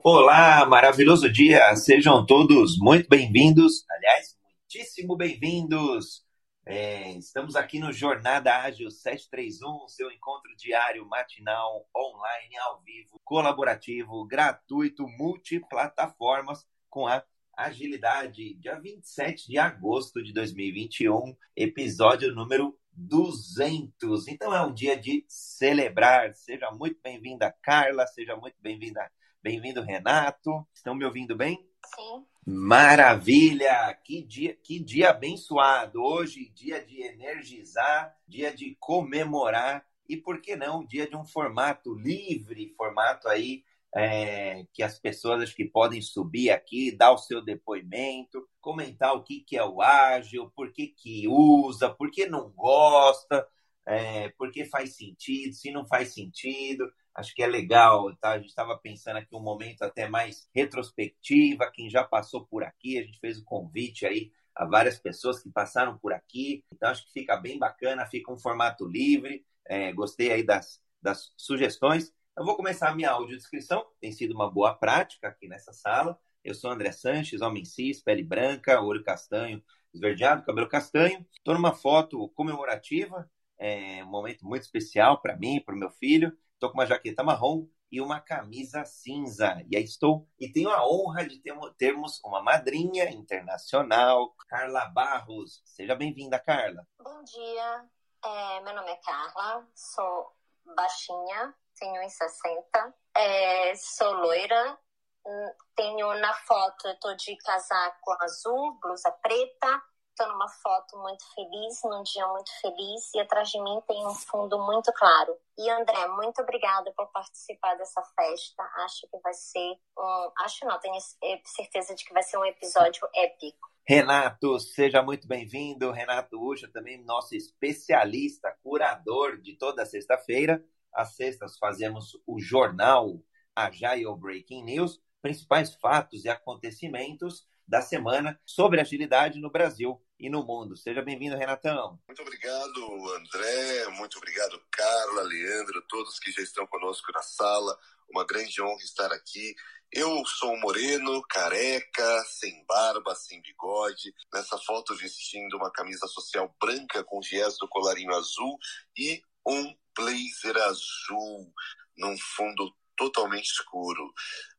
Olá, maravilhoso dia! Sejam todos muito bem-vindos. Aliás, muitíssimo bem-vindos. É, estamos aqui no Jornada Ágil 731, seu encontro diário, matinal, online, ao vivo, colaborativo, gratuito, multiplataformas com a agilidade. Dia 27 de agosto de 2021, episódio número 200. Então é um dia de celebrar. Seja muito bem-vinda, Carla, seja muito bem-vinda, bem-vindo, Renato. Estão me ouvindo bem? Sim. Maravilha! Que dia, que dia abençoado! Hoje, dia de energizar, dia de comemorar e, por que não, dia de um formato livre, formato aí é, que as pessoas acho que podem subir aqui, dar o seu depoimento, comentar o que, que é o ágil, por que, que usa, por que não gosta, é, por que faz sentido, se não faz sentido. Acho que é legal, tá? A gente estava pensando aqui um momento até mais retrospectiva, quem já passou por aqui, a gente fez o convite aí a várias pessoas que passaram por aqui, então acho que fica bem bacana, fica um formato livre, é, gostei aí das, das sugestões. Eu vou começar a minha audiodescrição, tem sido uma boa prática aqui nessa sala. Eu sou André Sanches, homem cis, pele branca, olho castanho, esverdeado, cabelo castanho. Estou numa foto comemorativa, é um momento muito especial para mim, para o meu filho. Estou com uma jaqueta marrom e uma camisa cinza. E aí estou e tenho a honra de termos uma madrinha internacional, Carla Barros. Seja bem-vinda, Carla. Bom dia, é, meu nome é Carla, sou baixinha, tenho 1,60. É, sou loira. Hum, tenho na foto, eu de casaco azul, blusa preta. Tô numa foto muito feliz, num dia muito feliz. E atrás de mim tem um fundo muito claro. E André, muito obrigada por participar dessa festa. Acho que vai ser um. Acho não, tenho certeza de que vai ser um episódio épico. Renato, seja muito bem-vindo. Renato Ucha, também nosso especialista, curador de toda sexta-feira. Às sextas fazemos o jornal Agile Breaking News, principais fatos e acontecimentos da semana sobre agilidade no Brasil e no mundo. Seja bem-vindo, Renatão. Muito obrigado, André. Muito obrigado, Carla, Leandro, todos que já estão conosco na sala. Uma grande honra estar aqui. Eu sou moreno, careca, sem barba, sem bigode. Nessa foto vestindo uma camisa social branca com viés do colarinho azul e um blazer azul num fundo totalmente escuro.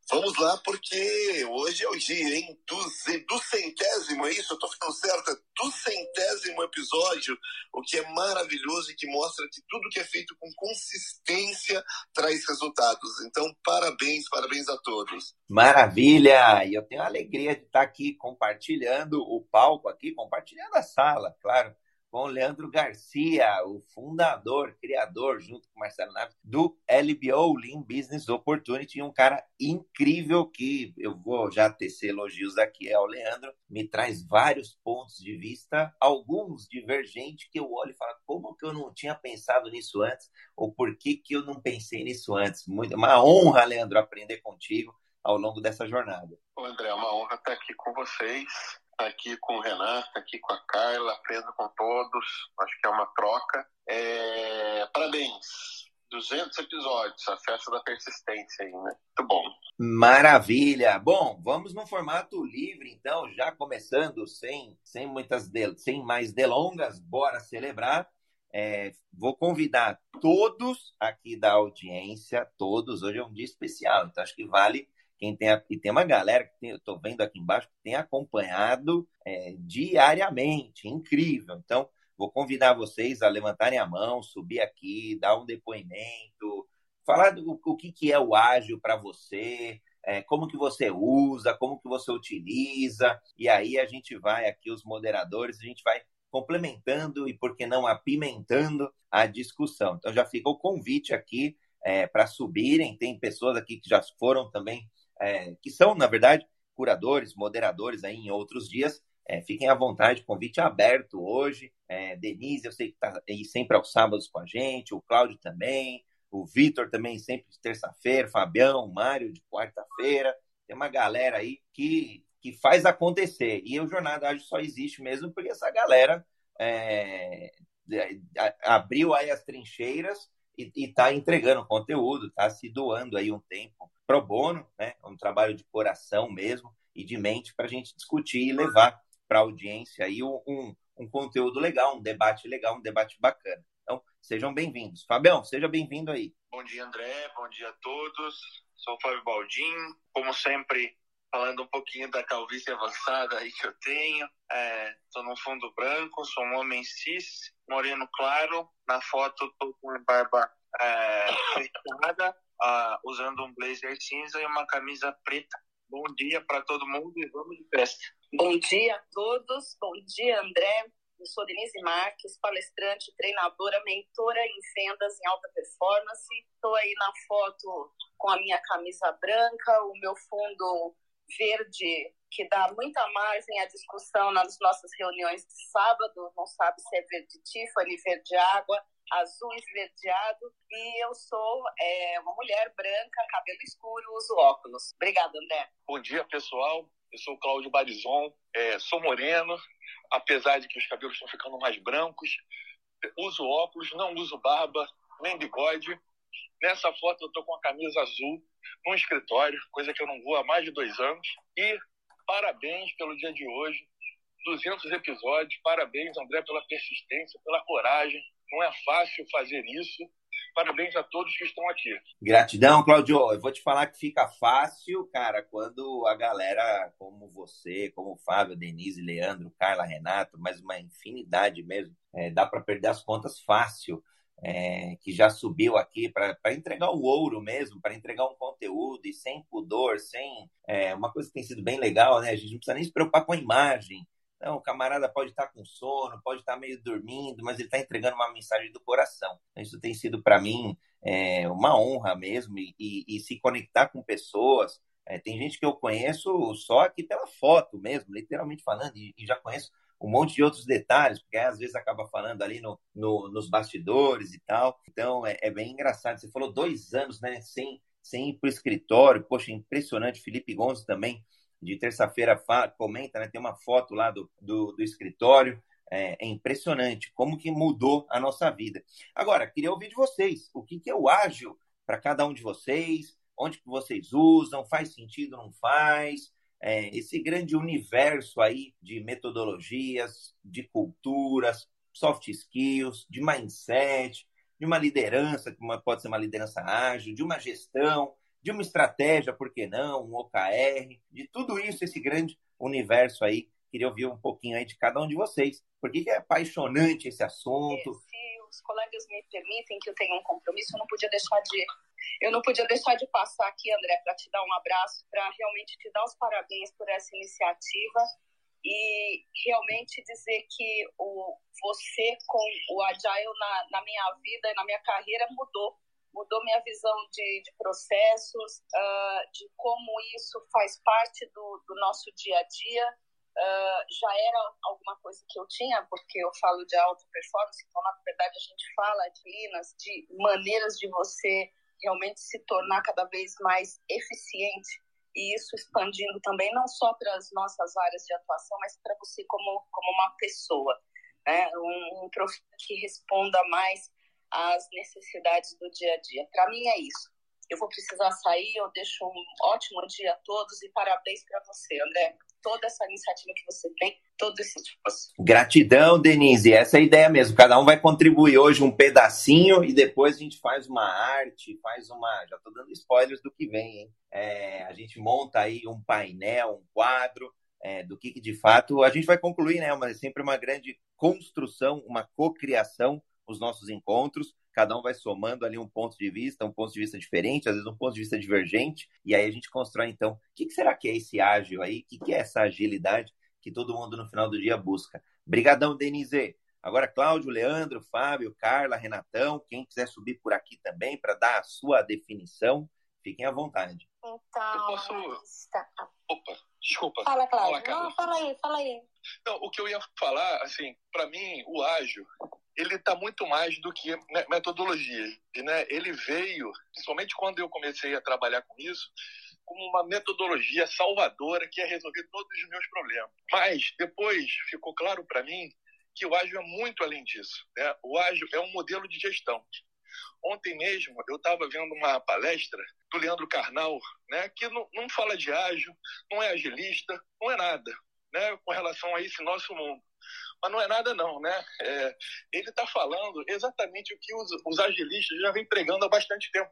Vamos lá, porque hoje é o dia, hein? Do, do centésimo, é isso? Eu tô ficando certa? Do centésimo episódio, o que é maravilhoso e que mostra que tudo que é feito com consistência traz resultados. Então, parabéns, parabéns a todos. Maravilha! E eu tenho a alegria de estar aqui compartilhando o palco aqui, compartilhando a sala, claro com o Leandro Garcia, o fundador, criador, junto com o Marcelo Naves, do LBO, Lean Business Opportunity, um cara incrível que eu vou já tecer elogios aqui ao Leandro, me traz vários pontos de vista, alguns divergentes, que eu olho e falo, como que eu não tinha pensado nisso antes, ou por que, que eu não pensei nisso antes? Muito, uma honra, Leandro, aprender contigo ao longo dessa jornada. André, é uma honra estar aqui com vocês aqui com o Renato, tá aqui com a Carla, aprendo com todos, acho que é uma troca. É... Parabéns! 200 episódios, a festa da persistência aí, né? Muito bom. Maravilha! Bom, vamos no formato livre, então, já começando, sem, sem muitas sem mais delongas, bora celebrar. É, vou convidar todos aqui da audiência, todos, hoje é um dia especial, então acho que vale quem tem, e tem uma galera que tem, eu estou vendo aqui embaixo que tem acompanhado é, diariamente, incrível. Então, vou convidar vocês a levantarem a mão, subir aqui, dar um depoimento, falar do o que, que é o ágil para você, é, como que você usa, como que você utiliza, e aí a gente vai aqui, os moderadores, a gente vai complementando e, por que não, apimentando a discussão. Então já fica o convite aqui é, para subirem, tem pessoas aqui que já foram também é, que são, na verdade, curadores, moderadores aí em outros dias. É, fiquem à vontade, convite aberto hoje. É, Denise, eu sei que está aí sempre aos sábados com a gente, o Cláudio também, o Vitor também sempre de terça-feira, Fabião, Mário de quarta-feira. Tem uma galera aí que, que faz acontecer. E o Jornada Ágil só existe mesmo porque essa galera é, abriu aí as trincheiras e está entregando conteúdo, está se doando aí um tempo pro bono, né? É um trabalho de coração mesmo e de mente para a gente discutir e levar para a audiência aí um, um conteúdo legal, um debate legal, um debate bacana. Então, sejam bem-vindos. Fabião, seja bem-vindo aí. Bom dia, André. Bom dia a todos. Sou Fábio Baldim. Como sempre, falando um pouquinho da calvície avançada aí que eu tenho. Estou é, no fundo branco, sou um homem cis, moreno claro. Na foto estou com a barba é, fechada, uh, usando um blazer cinza e uma camisa preta. Bom dia para todo mundo e vamos de festa. Bom dia a todos. Bom dia, André. Eu sou Denise Marques, palestrante, treinadora, mentora em vendas em alta performance. Estou aí na foto com a minha camisa branca, o meu fundo verde, que dá muita margem à discussão nas nossas reuniões de sábado. Não sabe se é verde Tiffany, verde água, azul esverdeado. E eu sou é, uma mulher branca, cabelo escuro, uso óculos. Obrigada, André. Bom dia, pessoal. Eu sou o Cláudio Barizon, é, sou moreno, apesar de que os cabelos estão ficando mais brancos. Uso óculos, não uso barba, nem bigode. Nessa foto eu estou com a camisa azul num escritório, coisa que eu não vou há mais de dois anos. E parabéns pelo dia de hoje, 200 episódios. Parabéns, André, pela persistência, pela coragem. Não é fácil fazer isso. Parabéns a todos que estão aqui. Gratidão, Claudio. Eu vou te falar que fica fácil, cara, quando a galera como você, como Fábio, Denise, Leandro, Carla, Renato, mais uma infinidade mesmo, é, dá para perder as contas fácil. É, que já subiu aqui para entregar o ouro mesmo, para entregar um conteúdo e sem pudor, sem é, uma coisa que tem sido bem legal, né? A gente não precisa nem se preocupar com a imagem, então, o camarada pode estar com sono, pode estar meio dormindo, mas ele está entregando uma mensagem do coração. Isso tem sido para mim é, uma honra mesmo e, e, e, se conectar com pessoas. É, tem gente que eu conheço só aqui pela foto mesmo, literalmente falando, e, e já conheço um monte de outros detalhes, porque às vezes acaba falando ali no, no nos bastidores e tal. Então é, é, bem engraçado. Você falou dois anos, né, sem, sem ir para o escritório. Poxa, impressionante. Felipe Gonzo também de terça-feira comenta, né? Tem uma foto lá do, do, do escritório. É, é, impressionante como que mudou a nossa vida. Agora, queria ouvir de vocês. O que, que é o ágil para cada um de vocês? Onde que vocês usam? Faz sentido, não faz? É, esse grande universo aí de metodologias, de culturas, soft skills, de mindset, de uma liderança, que pode ser uma liderança ágil, de uma gestão, de uma estratégia, por que não, um OKR, de tudo isso, esse grande universo aí. Queria ouvir um pouquinho aí de cada um de vocês. Por que, que é apaixonante esse assunto? Se os colegas me permitem que eu tenha um compromisso, eu não podia deixar de eu não podia deixar de passar aqui, André, para te dar um abraço, para realmente te dar os parabéns por essa iniciativa e realmente dizer que o, você com o Agile na, na minha vida e na minha carreira mudou mudou minha visão de, de processos, uh, de como isso faz parte do, do nosso dia a dia. Uh, já era alguma coisa que eu tinha, porque eu falo de alta performance, então, na verdade, a gente fala de Linas, de maneiras de você realmente se tornar cada vez mais eficiente e isso expandindo também não só para as nossas áreas de atuação, mas para você como, como uma pessoa, né? um, um profissional que responda mais às necessidades do dia a dia. Para mim é isso. Eu vou precisar sair, eu deixo um ótimo dia a todos e parabéns para você, André. Toda essa iniciativa que você tem, todo esse esforço. Gratidão, Denise. Essa é a ideia mesmo. Cada um vai contribuir hoje um pedacinho e depois a gente faz uma arte, faz uma. Já estou dando spoilers do que vem, hein? É, a gente monta aí um painel, um quadro. É, do que, que de fato a gente vai concluir, né? É sempre uma grande construção, uma cocriação os nossos encontros, cada um vai somando ali um ponto de vista, um ponto de vista diferente, às vezes um ponto de vista divergente, e aí a gente constrói então, o que, será que é esse ágil aí? O que, que é essa agilidade que todo mundo no final do dia busca? Brigadão, Denise! Agora, Cláudio, Leandro, Fábio, Carla, Renatão, quem quiser subir por aqui também para dar a sua definição, fiquem à vontade. Então, eu posso... Opa, desculpa. Fala, Cláudio. Fala, Não, fala aí, fala aí. Não, o que eu ia falar, assim, para mim, o ágil, ele está muito mais do que metodologia. Né? Ele veio, principalmente quando eu comecei a trabalhar com isso, como uma metodologia salvadora que ia resolver todos os meus problemas. Mas depois ficou claro para mim que o ágil é muito além disso. Né? O ágil é um modelo de gestão. Ontem mesmo eu estava vendo uma palestra do Leandro Carnal, né, que não, não fala de ágil, não é agilista, não é nada, né, com relação a esse nosso mundo. Mas não é nada não, né? É, ele está falando exatamente o que os, os agilistas já vêm pregando há bastante tempo,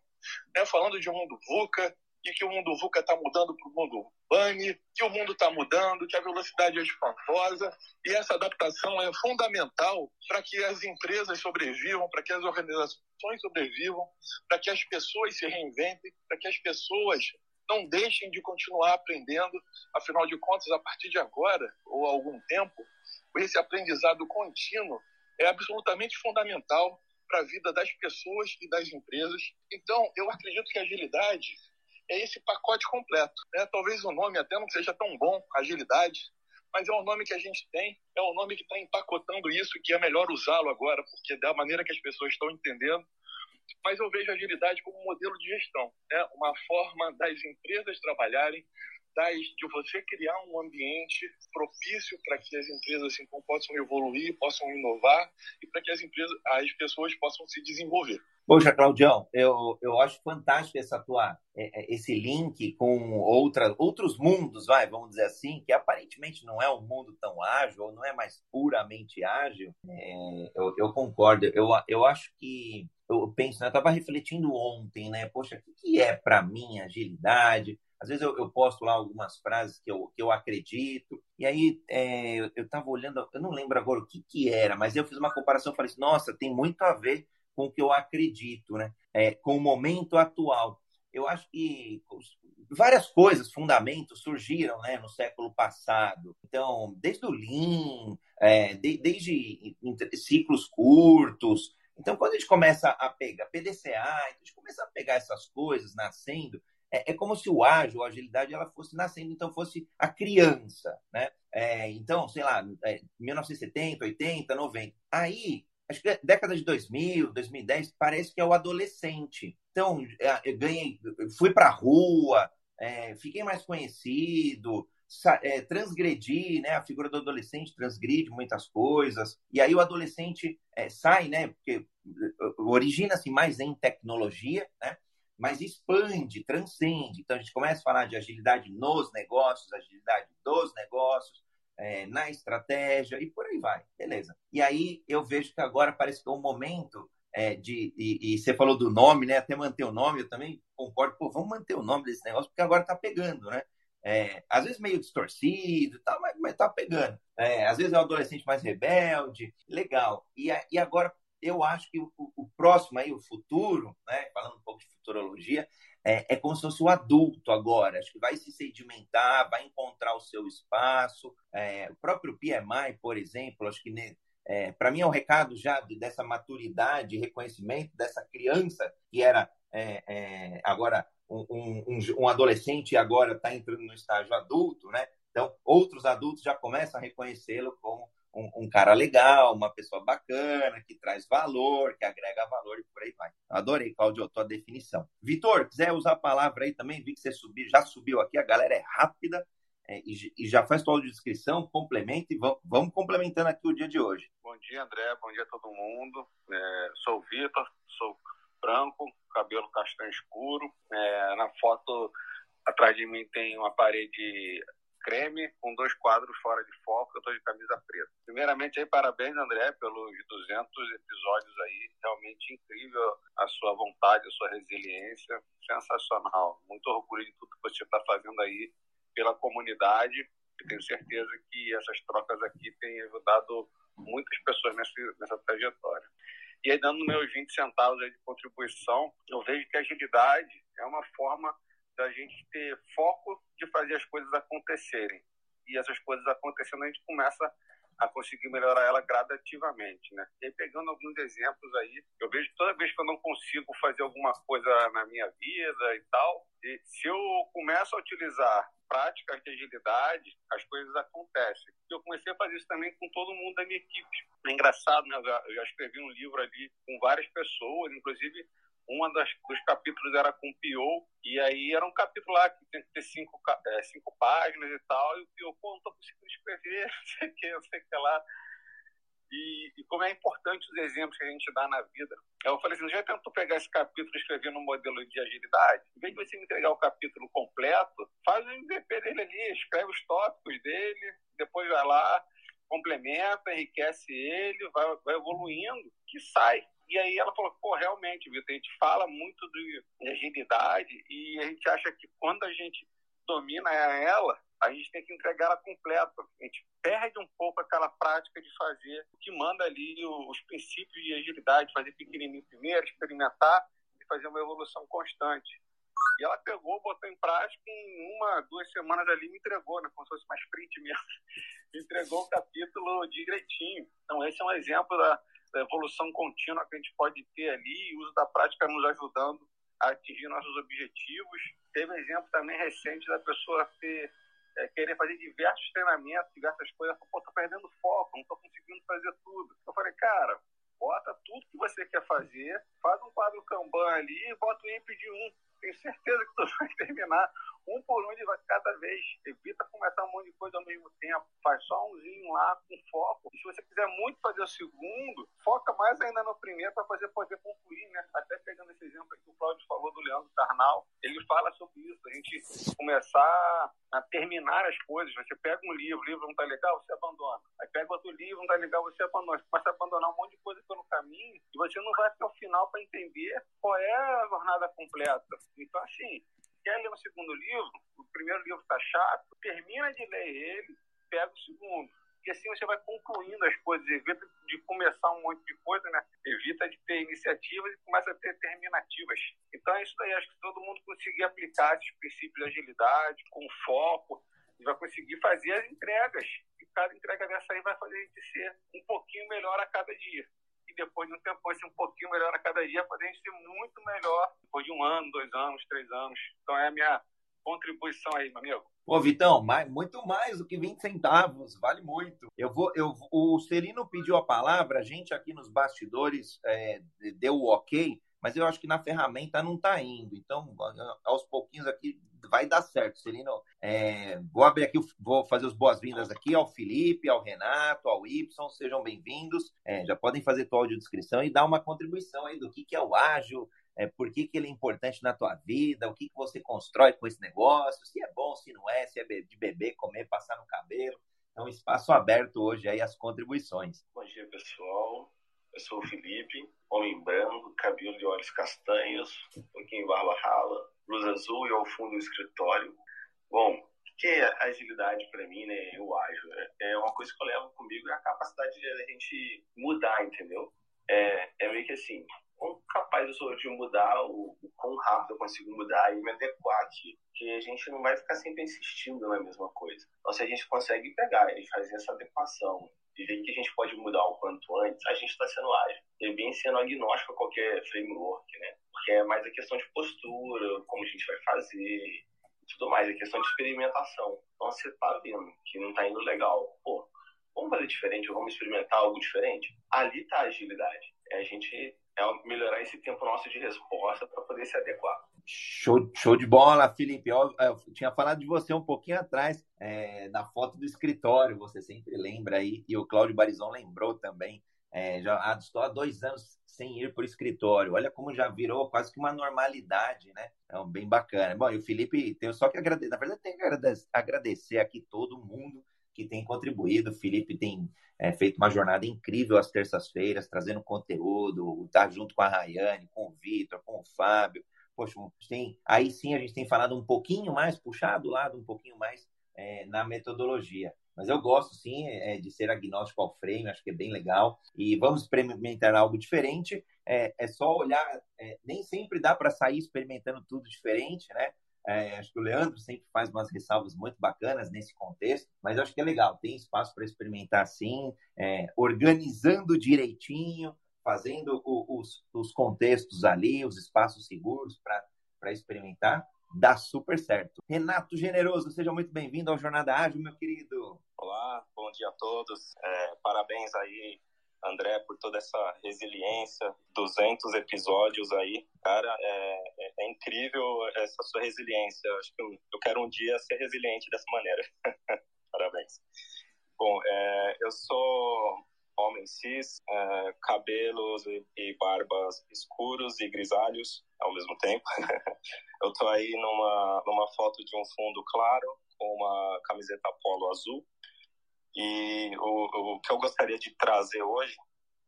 né? Falando de um mundo VUCA, e que o mundo VUCA está mudando para o mundo BANI, que o mundo está mudando, que a velocidade é espantosa, e essa adaptação é fundamental para que as empresas sobrevivam, para que as organizações sobrevivam, para que as pessoas se reinventem, para que as pessoas não deixem de continuar aprendendo. Afinal de contas, a partir de agora, ou algum tempo, esse aprendizado contínuo é absolutamente fundamental para a vida das pessoas e das empresas. Então, eu acredito que a agilidade é esse pacote completo. Né? Talvez o nome até não seja tão bom, agilidade, mas é o nome que a gente tem, é o nome que está empacotando isso, que é melhor usá-lo agora, porque da maneira que as pessoas estão entendendo. Mas eu vejo a agilidade como um modelo de gestão, né? uma forma das empresas trabalharem das, de você criar um ambiente propício para que as empresas assim, possam evoluir, possam inovar e para que as empresas, as pessoas possam se desenvolver. Poxa, Claudião, eu, eu acho fantástico essa tua, é, é, esse link com outra, outros mundos, vai, vamos dizer assim, que aparentemente não é um mundo tão ágil, ou não é mais puramente ágil. É, eu, eu, concordo. Eu, eu acho que, eu penso, né, eu estava refletindo ontem, né? Poxa, o que é para mim agilidade? Às vezes eu, eu, posto lá algumas frases que eu, que eu acredito, e aí é, eu estava olhando, eu não lembro agora o que, que era, mas eu fiz uma comparação e falei assim, nossa, tem muito a ver com o que eu acredito, né? É, com o momento atual. Eu acho que várias coisas, fundamentos, surgiram né, no século passado. Então, desde o Lean, é, de, desde ciclos curtos. Então, quando a gente começa a pegar PDCA, a gente começa a pegar essas coisas nascendo, é, é como se o ágil, a agilidade, ela fosse nascendo, então fosse a criança, né? É, então, sei lá, é, 1970, 80, 90. Aí, acho que década de 2000, 2010, parece que é o adolescente. Então, é, eu ganhei, fui para a rua, é, fiquei mais conhecido, é, transgredir, né? A figura do adolescente transgride muitas coisas. E aí o adolescente é, sai, né? Porque origina-se mais em tecnologia, né? Mas expande, transcende. Então a gente começa a falar de agilidade nos negócios, agilidade dos negócios, é, na estratégia e por aí vai, beleza. E aí eu vejo que agora parece que é um momento é, de. E, e, você falou do nome, né? Até manter o nome, eu também concordo, pô, vamos manter o nome desse negócio, porque agora tá pegando, né? É, às vezes meio distorcido tal, mas, mas tá pegando. É, às vezes é o adolescente mais rebelde, legal. E, e agora eu acho que o, o, próximo aí, o futuro, né, falando um pouco de futurologia, é, é, como se fosse o adulto agora. Acho que vai se sedimentar, vai encontrar o seu espaço. É, o próprio PMI, por exemplo, acho que é, para mim é um recado já de, dessa maturidade, reconhecimento dessa criança que era é, é, agora um, um, um, adolescente e agora está entrando no estágio adulto, né? Então, outros adultos já começam a reconhecê-lo como um, um, cara legal, uma pessoa bacana, que traz valor, que agrega valor e por aí vai. Adorei, Claudio, a tua definição. Vitor, quiser usar a palavra aí também, vi que você subiu, já subiu aqui, a galera é rápida é, e, e, já faz tua audiodescrição, complementa e vamos, vamos, complementando aqui o dia de hoje. Bom dia, André, bom dia a todo mundo. É, sou o Vitor, sou branco, cabelo castanho escuro. É, na foto atrás de mim tem uma parede creme com dois quadros fora de foco, eu estou de camisa preta. Primeiramente, aí, parabéns, André, pelos 200 episódios aí. Realmente incrível a sua vontade, a sua resiliência. Sensacional. Muito orgulho de tudo que você está fazendo aí pela comunidade. E tenho certeza que essas trocas aqui têm ajudado muitas pessoas nessa, nessa trajetória. E aí, dando meus 20 centavos de contribuição, eu vejo que a agilidade é uma forma da gente ter foco de fazer as coisas acontecerem. E essas coisas acontecendo, a gente começa a conseguir melhorar ela gradativamente, né? E pegando alguns exemplos aí, eu vejo toda vez que eu não consigo fazer alguma coisa na minha vida e tal, e se eu começo a utilizar práticas de agilidade, as coisas acontecem. Eu comecei a fazer isso também com todo mundo da minha equipe. É engraçado, né? Eu já escrevi um livro ali com várias pessoas, inclusive uma dos capítulos era com o Pio, e aí era um capítulo lá que tem que ter cinco, é, cinco páginas e tal, e o Pio, pô, não tô conseguindo escrever, não sei o que, não sei o que lá. E, e, como é importante os exemplos que a gente dá na vida. Eu falei assim, já tentou pegar esse capítulo e escrever no modelo de agilidade? Em vez de você entregar o capítulo completo, faz o MVP dele ali, escreve os tópicos dele, depois vai lá, complementa, enriquece ele, vai, vai evoluindo, que sai. E aí ela falou, pô, realmente, Vitor, a gente fala muito de, de agilidade e a gente acha que quando a gente domina ela, a gente tem que entregar ela completa. A gente perde um pouco aquela prática de fazer o que manda ali os princípios de agilidade, fazer pequenininho primeiro, experimentar e fazer uma evolução constante. E ela pegou, botou em prática em uma, duas semanas ali me entregou, né? Como se fosse mais sprint mesmo. me entregou o capítulo direitinho. Então, esse é um exemplo da evolução contínua que a gente pode ter ali e o uso da prática nos ajudando a atingir nossos objetivos. Teve exemplo também recente da pessoa ter, é, querer fazer diversos treinamentos, diversas coisas. Pô, tô perdendo foco, não tô conseguindo fazer tudo. Eu falei, cara, bota tudo que você quer fazer, faz um quadro Kanban ali e bota o IP de um. Tenho certeza que tu vai terminar um por um de cada vez. Evita começar um monte de coisa ao mesmo tempo. Faz só umzinho lá com foco. E se você quiser muito fazer o segundo, foca mais ainda no primeiro para fazer poder concluir, né? Até pegando esse exemplo que o Cláudio falou do Leandro Carnal, ele fala sobre isso. A gente começar a terminar as coisas. Você pega um livro, o livro não tá legal, você abandona. Aí pega outro livro, não tá legal, você abandona. Você começa a abandonar um monte de coisa pelo caminho e você não vai até o final para entender qual é a jornada completa. Então, assim, quer ler o segundo livro, o primeiro livro está chato, termina de ler ele, pega o segundo. E assim você vai concluindo as coisas, evita de começar um monte de coisa, né? Evita de ter iniciativas e começa a ter terminativas. Então é isso daí, acho que todo mundo conseguir aplicar esses princípios de agilidade, com foco, vai conseguir fazer as entregas. E cada entrega dessa aí vai fazer a gente ser um pouquinho melhor a cada dia e depois de um tempo ser um pouquinho melhor a cada dia, para a gente ser muito melhor depois de um ano, dois anos, três anos. Então é a minha contribuição aí, meu amigo. Pô, Vitão, mais, muito mais do que 20 centavos, vale muito. Eu vou, eu, o Serino pediu a palavra, a gente aqui nos bastidores é, deu o ok, mas eu acho que na ferramenta não está indo. Então, aos pouquinhos aqui vai dar certo, Celino. É, vou abrir aqui, vou fazer as boas-vindas aqui ao Felipe, ao Renato, ao Y, sejam bem-vindos. É, já podem fazer tua audiodescrição e dar uma contribuição aí do que, que é o ágil, é, por que, que ele é importante na tua vida, o que, que você constrói com esse negócio, se é bom, se não é, se é de beber, comer, passar no cabelo. Um espaço aberto hoje aí as contribuições. Bom dia, pessoal. Eu sou o Felipe, homem branco, cabelo de olhos castanhos, um pouquinho barba rala, blusa azul e ao fundo do escritório. Bom, que é agilidade para mim, né? Eu ajo. É uma coisa que eu levo comigo é a capacidade de a gente mudar, entendeu? É, é meio que assim, quão capaz eu sou de mudar, o, o quão rápido eu consigo mudar e me adequar aqui. Que a gente não vai ficar sempre insistindo na mesma coisa. Então, se a gente consegue pegar e fazer essa adequação e ver que a gente pode mudar o quanto antes, a gente está sendo ágil. E bem sendo agnóstico a qualquer framework, né? Porque é mais a questão de postura, como a gente vai fazer, tudo mais, é questão de experimentação. Então você tá vendo que não tá indo legal. Pô, vamos fazer diferente, vamos experimentar algo diferente? Ali tá a agilidade. É a gente é melhorar esse tempo nosso de resposta para poder se adequar. Show, show de bola, Felipe. Eu, eu, tinha falado de você um pouquinho atrás, é, na foto do escritório, você sempre lembra aí, e o Cláudio Barizon lembrou também. É, já ah, estou há dois anos sem ir para o escritório. Olha como já virou quase que uma normalidade, né? Então, bem bacana. Bom, e o Felipe, tenho só que agradecer, na verdade, tenho que agradecer aqui todo mundo que tem contribuído. O Felipe tem é, feito uma jornada incrível às terças-feiras, trazendo conteúdo, tá junto com a Rayane, com o Vitor, com o Fábio. Poxa, tem, aí sim a gente tem falado um pouquinho mais, puxado o lado um pouquinho mais é, na metodologia. Mas eu gosto sim é, de ser agnóstico ao frame, acho que é bem legal. E vamos experimentar algo diferente. É, é só olhar, é, nem sempre dá para sair experimentando tudo diferente, né? É, acho que o Leandro sempre faz umas ressalvas muito bacanas nesse contexto, mas acho que é legal, tem espaço para experimentar sim, é, organizando direitinho, fazendo o, os, os contextos ali, os espaços seguros para experimentar, dá super certo. Renato Generoso, seja muito bem-vindo ao Jornada Ágil, meu querido. Olá, bom dia a todos. É, parabéns aí André, por toda essa resiliência, 200 episódios aí. Cara, é, é, é incrível essa sua resiliência. Eu acho que eu, eu, quero um dia ser resiliente dessa maneira. Parabéns. Bom, é, eu sou homem cis, é, cabelos e, e, barbas escuros e grisalhos ao mesmo tempo. eu tô aí numa, numa foto de um fundo claro, com uma camiseta polo azul. E o, o que eu gostaria de trazer hoje,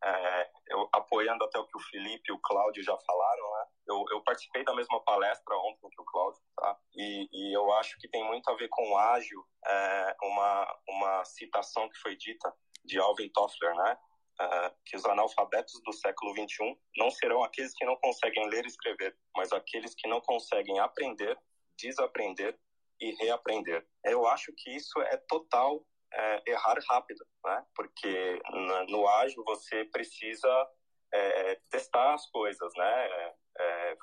é, eu, apoiando até o que o Felipe e o Cláudio já falaram, né? Eu, eu, participei da mesma palestra ontem que o Cláudio, tá? E, e, eu acho que tem muito a ver com ágil, é, uma, uma citação que foi dita de Alvin Toffler, né? Uh, que os analfabetos do século XXI não serão aqueles que não conseguem ler e escrever, mas aqueles que não conseguem aprender, desaprender e reaprender. Eu acho que isso é total é, errar rápido, né? Porque no ágil você precisa é, testar as coisas, né? É,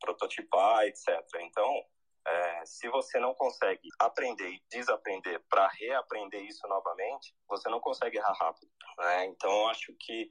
prototipar, etc. Então, é, se você não consegue aprender e desaprender para reaprender isso novamente, você não consegue errar rápido. Né? Então, acho que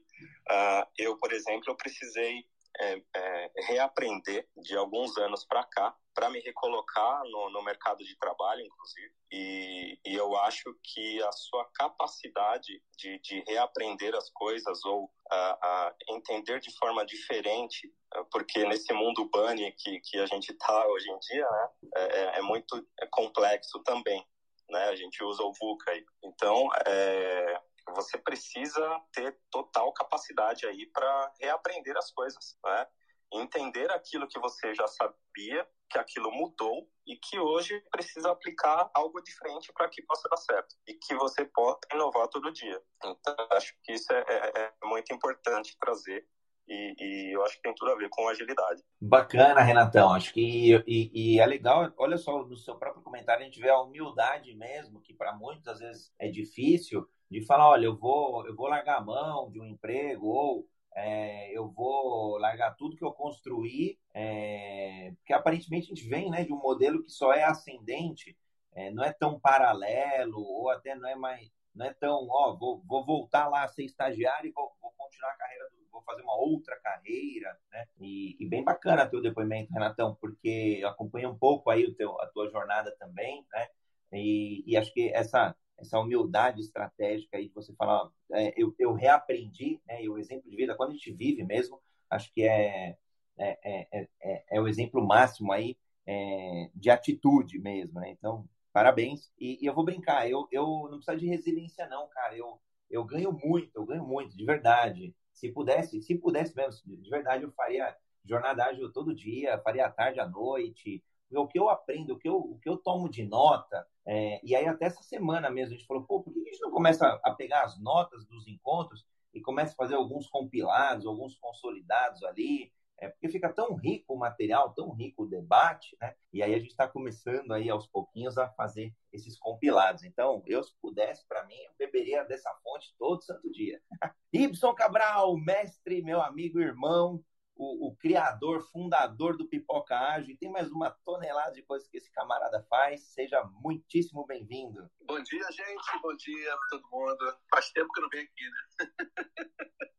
uh, eu, por exemplo, eu precisei é, reaprender de alguns anos para cá para me recolocar no, no, mercado de trabalho, inclusive. E, e, eu acho que a sua capacidade de, de reaprender as coisas ou uh, entender de forma diferente, uh, porque nesse mundo bunny que, que a gente está hoje em dia, né, é, é, é muito complexo também. Né? A gente usa o VUCA aí. Então, é, você precisa ter total capacidade aí para reaprender as coisas, né? Entender aquilo que você já sabia, que aquilo mudou e que hoje precisa aplicar algo diferente para que possa dar certo e que você possa inovar todo dia. Então, acho que isso é, é, é muito importante trazer e, e, eu acho que tem tudo a ver com agilidade. Bacana, Renatão. Acho que e, e, é legal. Olha só, no seu próprio comentário a gente vê a humildade mesmo, que para muitos às vezes é difícil, de falar, olha, eu vou, eu vou largar a mão de um emprego ou é, eu vou largar tudo que eu construí, é, porque aparentemente a gente vem né, de um modelo que só é ascendente, é, não é tão paralelo, ou até não é mais, não é tão, ó, vou, vou voltar lá a ser estagiário e vou, vou continuar a carreira, do, vou fazer uma outra carreira, né? E, e, bem bacana teu depoimento, Renatão, porque eu acompanho um pouco aí o teu, a tua jornada também, né? E, e acho que essa essa humildade estratégica aí de você falar, é, eu, eu reaprendi, né, e o exemplo de vida, quando a gente vive mesmo, acho que é, é, é, é, é o exemplo máximo aí é, de atitude mesmo, né? Então, parabéns. E, e, eu vou brincar, eu, eu não preciso de resiliência não, cara, eu, eu ganho muito, eu ganho muito, de verdade. Se pudesse, se pudesse mesmo, de verdade, eu faria jornada ágil todo dia, faria à tarde, à noite, o que eu aprendo, o que eu, o que eu tomo de nota, é, e aí até essa semana mesmo a gente falou, pô, por que a gente não começa a pegar as notas dos encontros e começa a fazer alguns compilados, alguns consolidados ali, é, porque fica tão rico o material, tão rico o debate, né? E aí a gente está começando aí aos pouquinhos a fazer esses compilados. Então, eu se pudesse, para mim, eu beberia dessa fonte todo santo dia. Ibson Cabral, mestre, meu amigo, irmão, o, o, criador, fundador do Pipoca Ágil. Tem mais uma tonelada de coisas que esse camarada faz. Seja muitíssimo bem-vindo. Bom dia, gente. Bom dia para todo mundo. Faz tempo que eu não venho aqui, né?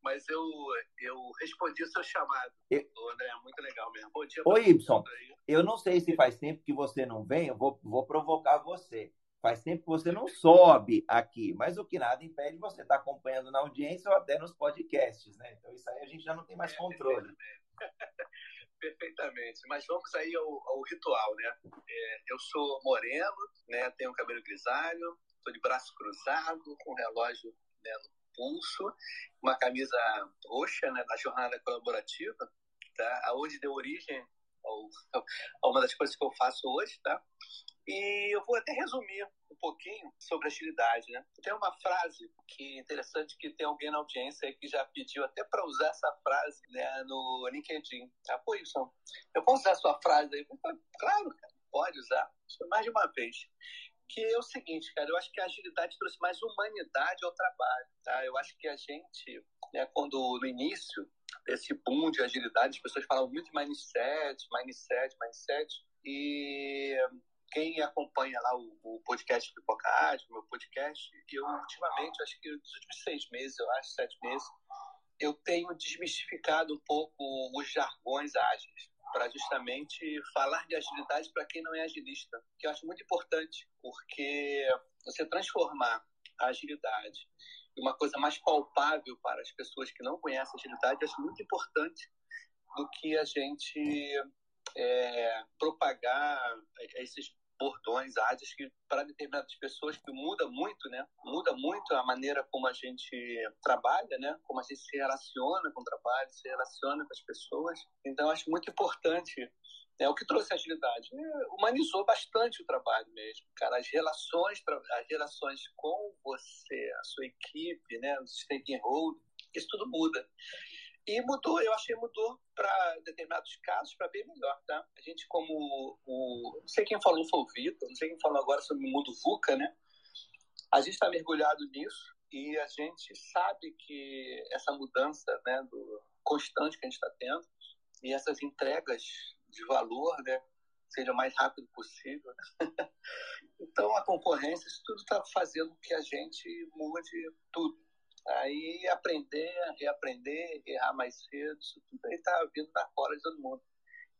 Mas eu, eu respondi o seu chamado, eu... André. Muito legal mesmo. Bom dia. Oi, Ibson. Eu não sei se faz tempo que você não vem, eu vou, vou provocar você. Faz tempo que você não sobe aqui, mas o que nada impede você estar tá acompanhando na audiência ou até nos podcasts, né? Então isso aí a gente já não tem mais é, controle. Perfeitamente. Mas vamos aí ao, ao ritual, né? É, eu sou moreno, né? Tenho cabelo grisalho, estou de braço cruzado, com relógio né, no pulso, uma camisa roxa, né? Da jornada colaborativa, tá? Aonde deu origem ao, a uma das coisas que eu faço hoje, tá? E eu vou até resumir um pouquinho sobre agilidade, né? Tem uma frase que é interessante que tem alguém na audiência que já pediu até para usar essa frase né, no LinkedIn. Ah, pô, Wilson, eu posso usar a sua frase aí? Claro, pode usar. Mais de uma vez que é o seguinte, cara, eu acho que a agilidade trouxe mais humanidade ao trabalho, tá? Eu acho que a gente, né, quando no início desse boom de agilidade, as pessoas falavam muito de mindset, mindset, mindset, e quem acompanha lá o, o podcast Pipoca Ágil, meu podcast, eu ultimamente, acho que nos últimos seis meses, eu acho, sete meses, eu tenho desmistificado um pouco os jargões ágeis para justamente falar de agilidade para quem não é agilista, que eu acho muito importante, porque você transformar a agilidade uma coisa mais palpável para as pessoas que não conhecem agilidade, acho muito importante do que a gente é, propagar esses bordões, áreas que para determinadas pessoas que muda muito, né? Muda muito a maneira como a gente trabalha, né? Como a gente se relaciona com o trabalho, se relaciona com as pessoas. Então acho muito importante é o que trouxe agilidade. Né? Humanizou bastante o trabalho mesmo, cara. As relações, as relações com você, a sua equipe, né? Os stakeholders, isso tudo muda. E mudou, eu achei mudou para determinados casos para bem melhor, tá? A gente como o, não sei quem falou foi o Vitor, não sei quem falou agora sobre o mundo VUCA, né? A gente está mergulhado nisso e a gente sabe que essa mudança, né, do constante que a gente está tendo e essas entregas de valor, né, seja o mais rápido possível. Né? então a concorrência, isso tudo está fazendo que a gente mude tudo Aí aprender, reaprender, errar mais cedo, isso tudo aí está vindo da fora de todo mundo.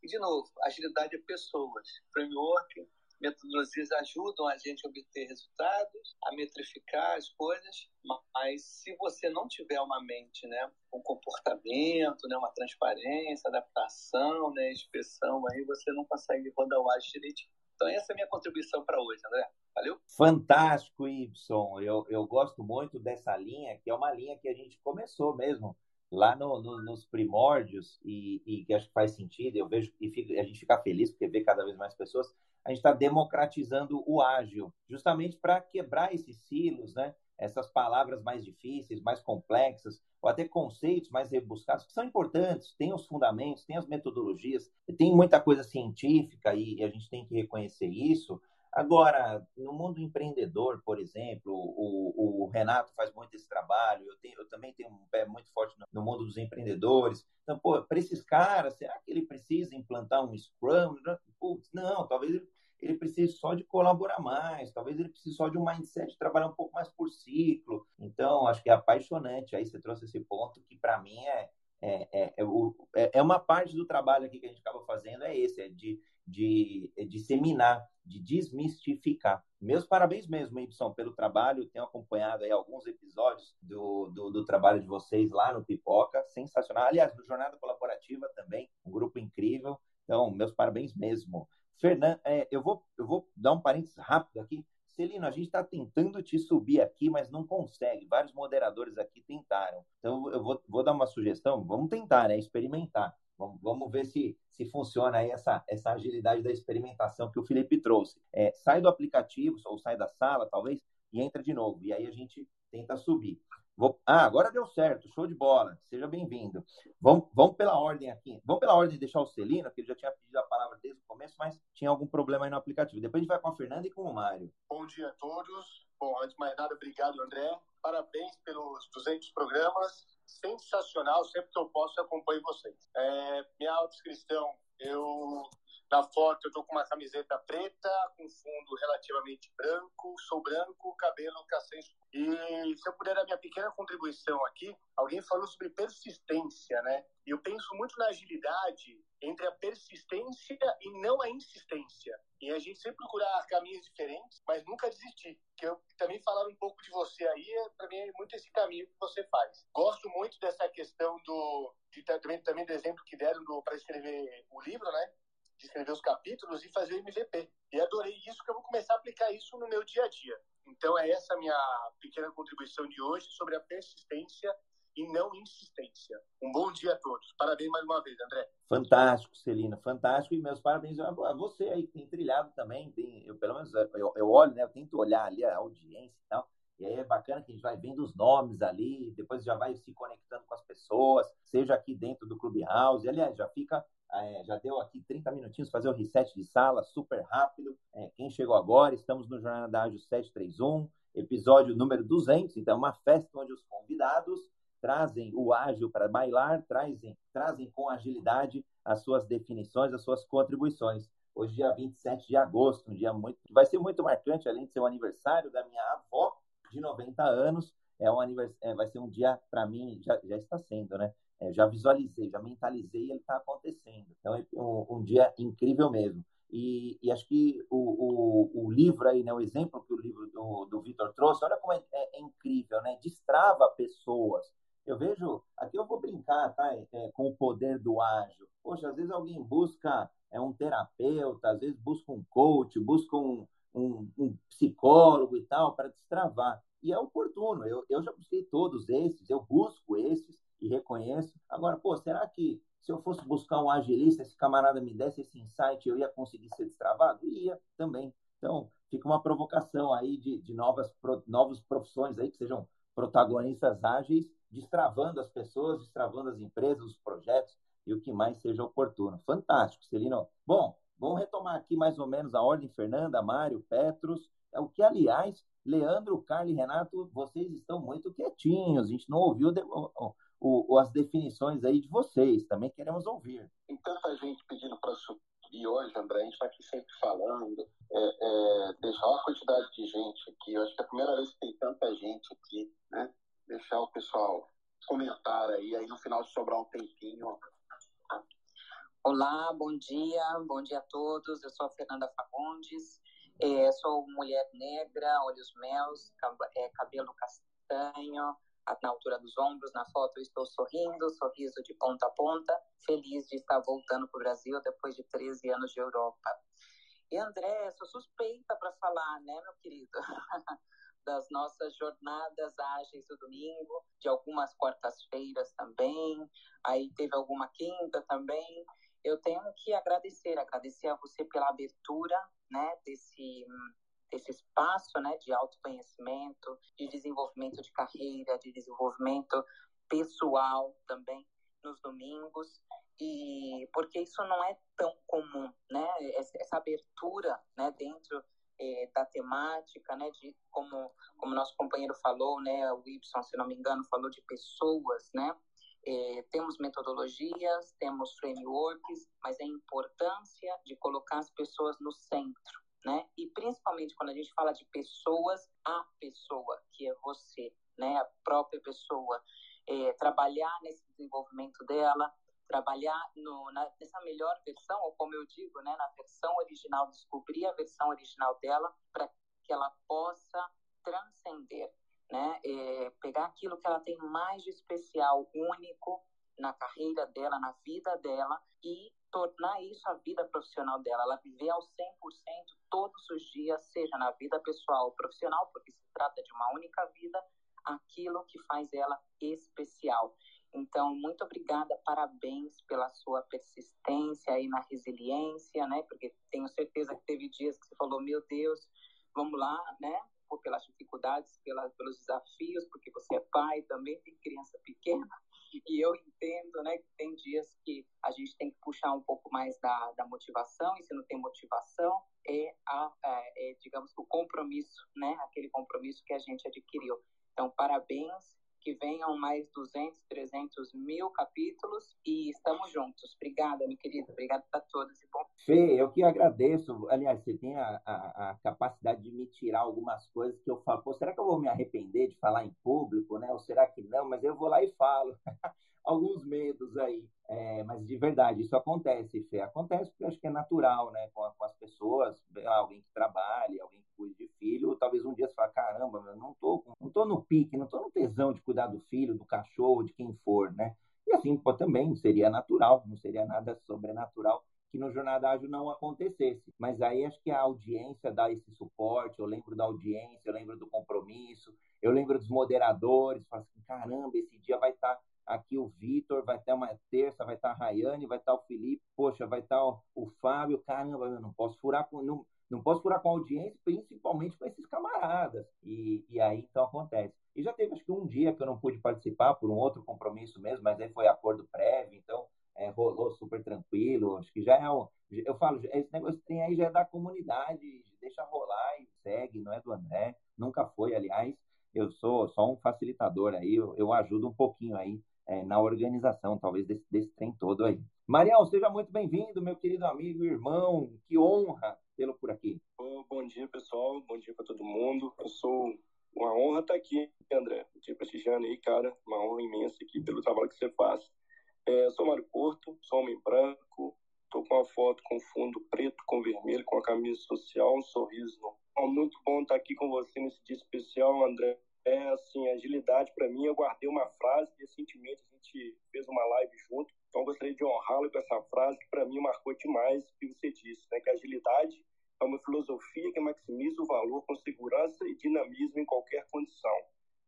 E, de novo, agilidade é pessoas. Framework, metodologias ajudam a gente a obter resultados, a metrificar as coisas, mas se você não tiver uma mente, né, um comportamento, né, uma transparência, adaptação, né, inspeção, aí você não consegue rodar o ágil direitinho. Então, essa é a minha contribuição para hoje, André. Valeu? Fantástico, Ibson. Eu, eu gosto muito dessa linha, que é uma linha que a gente começou mesmo lá no, no, nos primórdios e, e, que acho que faz sentido. Eu vejo e fico, a gente fica feliz porque vê cada vez mais pessoas. A gente está democratizando o ágil, justamente para quebrar esses silos, né? Essas palavras mais difíceis, mais complexas, ou até conceitos mais rebuscados, que são importantes, tem os fundamentos, tem as metodologias, tem muita coisa científica e a gente tem que reconhecer isso, Agora, no mundo empreendedor, por exemplo, o, o Renato faz muito esse trabalho, eu, tenho, eu, também tenho um pé muito forte no, no mundo dos empreendedores. Então, pô, para esses caras, será que ele precisa implantar um Scrum? Putz, não, talvez ele, ele precise só de colaborar mais, talvez ele precise só de um mindset trabalhar um pouco mais por ciclo. Então, acho que é apaixonante. Aí você trouxe esse ponto que, para mim, é, é, é, é, é, uma parte do trabalho aqui que a gente acaba fazendo, é esse, é de de disseminar, de desmistificar. Meus parabéns mesmo, Y, pelo trabalho. Tenho acompanhado aí alguns episódios do, do, do, trabalho de vocês lá no Pipoca. Sensacional. Aliás, no Jornada Colaborativa também, um grupo incrível. Então, meus parabéns mesmo. Fernando, é, eu, vou, eu vou dar um parênteses rápido aqui. Celino, a gente está tentando te subir aqui, mas não consegue. Vários moderadores aqui tentaram. Então, eu vou, vou dar uma sugestão. Vamos tentar, né? Experimentar. Vamos, vamos ver se, se funciona aí essa, essa agilidade da experimentação que o Felipe trouxe. É, sai do aplicativo ou sai da sala, talvez, e entra de novo. E aí a gente tenta subir. Vou... Ah, agora deu certo, show de bola. Seja bem-vindo. Vamos, vamos pela ordem aqui. Vamos pela ordem de deixar o Celino, que ele já tinha pedido a palavra desde o começo, mas tinha algum problema aí no aplicativo. Depois a gente vai com a Fernanda e com o Mário. Bom dia a todos. Bom, antes de mais nada, obrigado, André. Parabéns pelos 200 programas sensacional. Sempre que eu posso, eu acompanho vocês. É, minha autodescrição, eu na foto eu tô com uma camiseta preta, com fundo relativamente branco, sou branco, cabelo castanho. E se eu puder dar minha pequena contribuição aqui, alguém falou sobre persistência, né? Eu penso muito na agilidade entre a persistência e não a insistência. E a gente sempre procurar caminhos diferentes, mas nunca desistir. Que eu também falar um pouco de você aí, é, para mim é muito esse caminho que você faz. Gosto muito dessa questão do de, também, também do exemplo que deram para escrever o livro, né? De escrever os capítulos e fazer o MVP. E adorei isso, que eu vou começar a aplicar isso no meu dia a dia. Então, é essa minha pequena contribuição de hoje sobre a persistência e não insistência. Um bom dia a todos. Parabéns mais uma vez, André. Fantástico, Celina, fantástico. E meus parabéns a você aí que tem trilhado também. Tem, eu, pelo menos, eu, eu olho, né? Eu tento olhar ali a audiência e tal. E aí é bacana que a gente vai vendo os nomes ali, depois já vai se conectando com as pessoas, seja aqui dentro do Clubhouse. Aliás, já fica é, já deu aqui 30 minutinhos fazer o reset de sala, super rápido. É, quem chegou agora, estamos no Jornada Ágil 731, episódio número 200. Então, uma festa onde os convidados trazem o ágil para bailar, trazem, trazem com agilidade as suas definições, as suas contribuições. Hoje, dia 27 de agosto, um dia muito, vai ser muito marcante, além de ser o aniversário da minha avó, de 90 anos. É um anivers... É, vai ser um dia, para mim, já, já está sendo, né? É, já visualizei, já mentalizei ele está acontecendo. Então, é um, um, dia incrível mesmo. E, e acho que o, o, o, livro aí, né, o exemplo que o livro do, do Vitor trouxe, olha como é, é, é, incrível, né? Destrava pessoas. Eu vejo, aqui eu vou brincar, tá? É, com o poder do ágil. Poxa, às vezes alguém busca é um terapeuta, às vezes busca um coach, busca um, um, um psicólogo e tal para destravar. E é oportuno. Eu, eu já busquei todos esses, eu busco esses e reconheço. Agora, pô, será que se eu fosse buscar um agilista, esse camarada me desse esse insight, eu ia conseguir ser destravado? Ia também. Então, fica uma provocação aí de, de novas, pro, profissões aí que sejam protagonistas ágeis, destravando as pessoas, destravando as empresas, os projetos e o que mais seja oportuno. Fantástico, Celino. Bom, vamos retomar aqui mais ou menos a ordem, Fernanda, Mário, Petros, é o que, aliás, Leandro, Carlos e Renato, vocês estão muito quietinhos, a gente não ouviu o, o, as definições aí de vocês, também queremos ouvir. Tem tanta gente pedindo para subir hoje, André, a gente está aqui sempre falando, é, é, deixar uma quantidade de gente aqui, eu acho que é a primeira vez que tem tanta gente aqui, né? Deixar o pessoal comentar aí, aí no final sobrar um tempinho. Olá, bom dia, bom dia a todos, eu sou a Fernanda Fagundes, é, sou mulher negra, olhos meus, é, cabelo castanho, na altura dos ombros. Na foto eu estou sorrindo, sorriso de ponta a ponta, feliz de estar voltando para o Brasil depois de 13 anos de Europa. E André, sou suspeita para falar, né, meu querido? das nossas jornadas ágeis do domingo, de algumas quartas-feiras também, aí teve alguma quinta também. Eu tenho que agradecer, agradecer a você pela abertura, né, desse esse espaço né, de autoconhecimento, de desenvolvimento de carreira, de desenvolvimento pessoal também nos domingos e porque isso não é tão comum, né? Essa abertura, né, dentro é, da temática, né, de como como nosso companheiro falou, né, o Y, se não me engano, falou de pessoas, né? É, temos metodologias, temos frameworks, mas a importância de colocar as pessoas no centro, né? E principalmente quando a gente fala de pessoas, a pessoa que é você, né? A própria pessoa, é, trabalhar nesse desenvolvimento dela, trabalhar no, na, nessa melhor versão, ou como eu digo, né? Na versão original, descobrir a versão original dela para que ela possa transcender, né? É, pegar aquilo que ela tem mais de especial, único na carreira dela, na vida dela e tornar isso a vida profissional dela, ela viver ao 100% todos os dias, seja na vida pessoal ou profissional, porque se trata de uma única vida, aquilo que faz ela especial. Então, muito obrigada, parabéns pela sua persistência e na resiliência, né? Porque tenho certeza que teve dias que você falou, meu Deus, vamos lá, né? Pelas dificuldades, pela, pelos desafios, porque você é pai também, tem criança pequena. E eu entendo, né, que tem dias que a gente tem que puxar um pouco mais da, da motivação, e se não tem motivação, é, a, é, é, digamos, o compromisso, né, aquele compromisso que a gente adquiriu. Então, parabéns, que venham mais 200, 300 mil capítulos e estamos juntos. Obrigada, meu querido. Obrigada a todos. E bom... Fê, eu que agradeço. Aliás, você tem a, a, a, capacidade de me tirar algumas coisas que eu falo, pô, será que eu vou me arrepender de falar em público, né? Ou será que não? Mas eu vou lá e falo. Alguns medos aí. É, mas de verdade, isso acontece, Fê. Acontece porque eu acho que é natural, né? Com, com as pessoas, alguém que trabalhe, alguém que cuide filho, talvez um dia você fale, caramba, não tô, não tô no pique, não tô no tesão de cuidar do filho, do cachorro, de quem for, né? E assim, pô, também seria natural, não seria nada sobrenatural que no Jornada Ágil não acontecesse. Mas aí acho que a audiência dá esse suporte, eu lembro da audiência, eu lembro do compromisso, eu lembro dos moderadores, falo assim, caramba, esse dia vai estar tá aqui o Vitor, vai ter uma terça, vai estar tá a Rayane, vai estar tá o Felipe, poxa, vai estar o, o Fábio, caramba, eu não posso furar com. Não, não posso furar com a audiência, principalmente com esses camaradas. E, e aí então acontece. E já teve acho que um dia que eu não pude participar por um outro compromisso mesmo, mas aí foi acordo prévio, então é, rolou super tranquilo. Acho que já é um. Eu falo, esse negócio tem aí já é da comunidade, deixa rolar e segue, não é do André, nunca foi, aliás. Eu sou só um facilitador aí, eu, eu ajudo um pouquinho aí é, na organização, talvez, desse, desse trem todo aí. Marião, seja muito bem-vindo, meu querido amigo irmão. Que honra tê-lo por aqui. Oh, bom dia, pessoal. Bom dia para todo mundo. Eu sou uma honra estar aqui, André. Te prestigiando aí, cara. Uma honra imensa aqui pelo trabalho que você faz. É, sou Mário Porto, sou homem branco. Estou com uma foto com fundo preto com vermelho, com a camisa social, um sorriso no muito bom estar aqui com você nesse dia especial, André. É assim, agilidade para mim, eu guardei uma frase recentemente a gente fez uma live junto, então gostaria de honrá-lo com essa frase que para mim marcou demais o que você disse, né, que agilidade é uma filosofia que maximiza o valor com segurança e dinamismo em qualquer condição.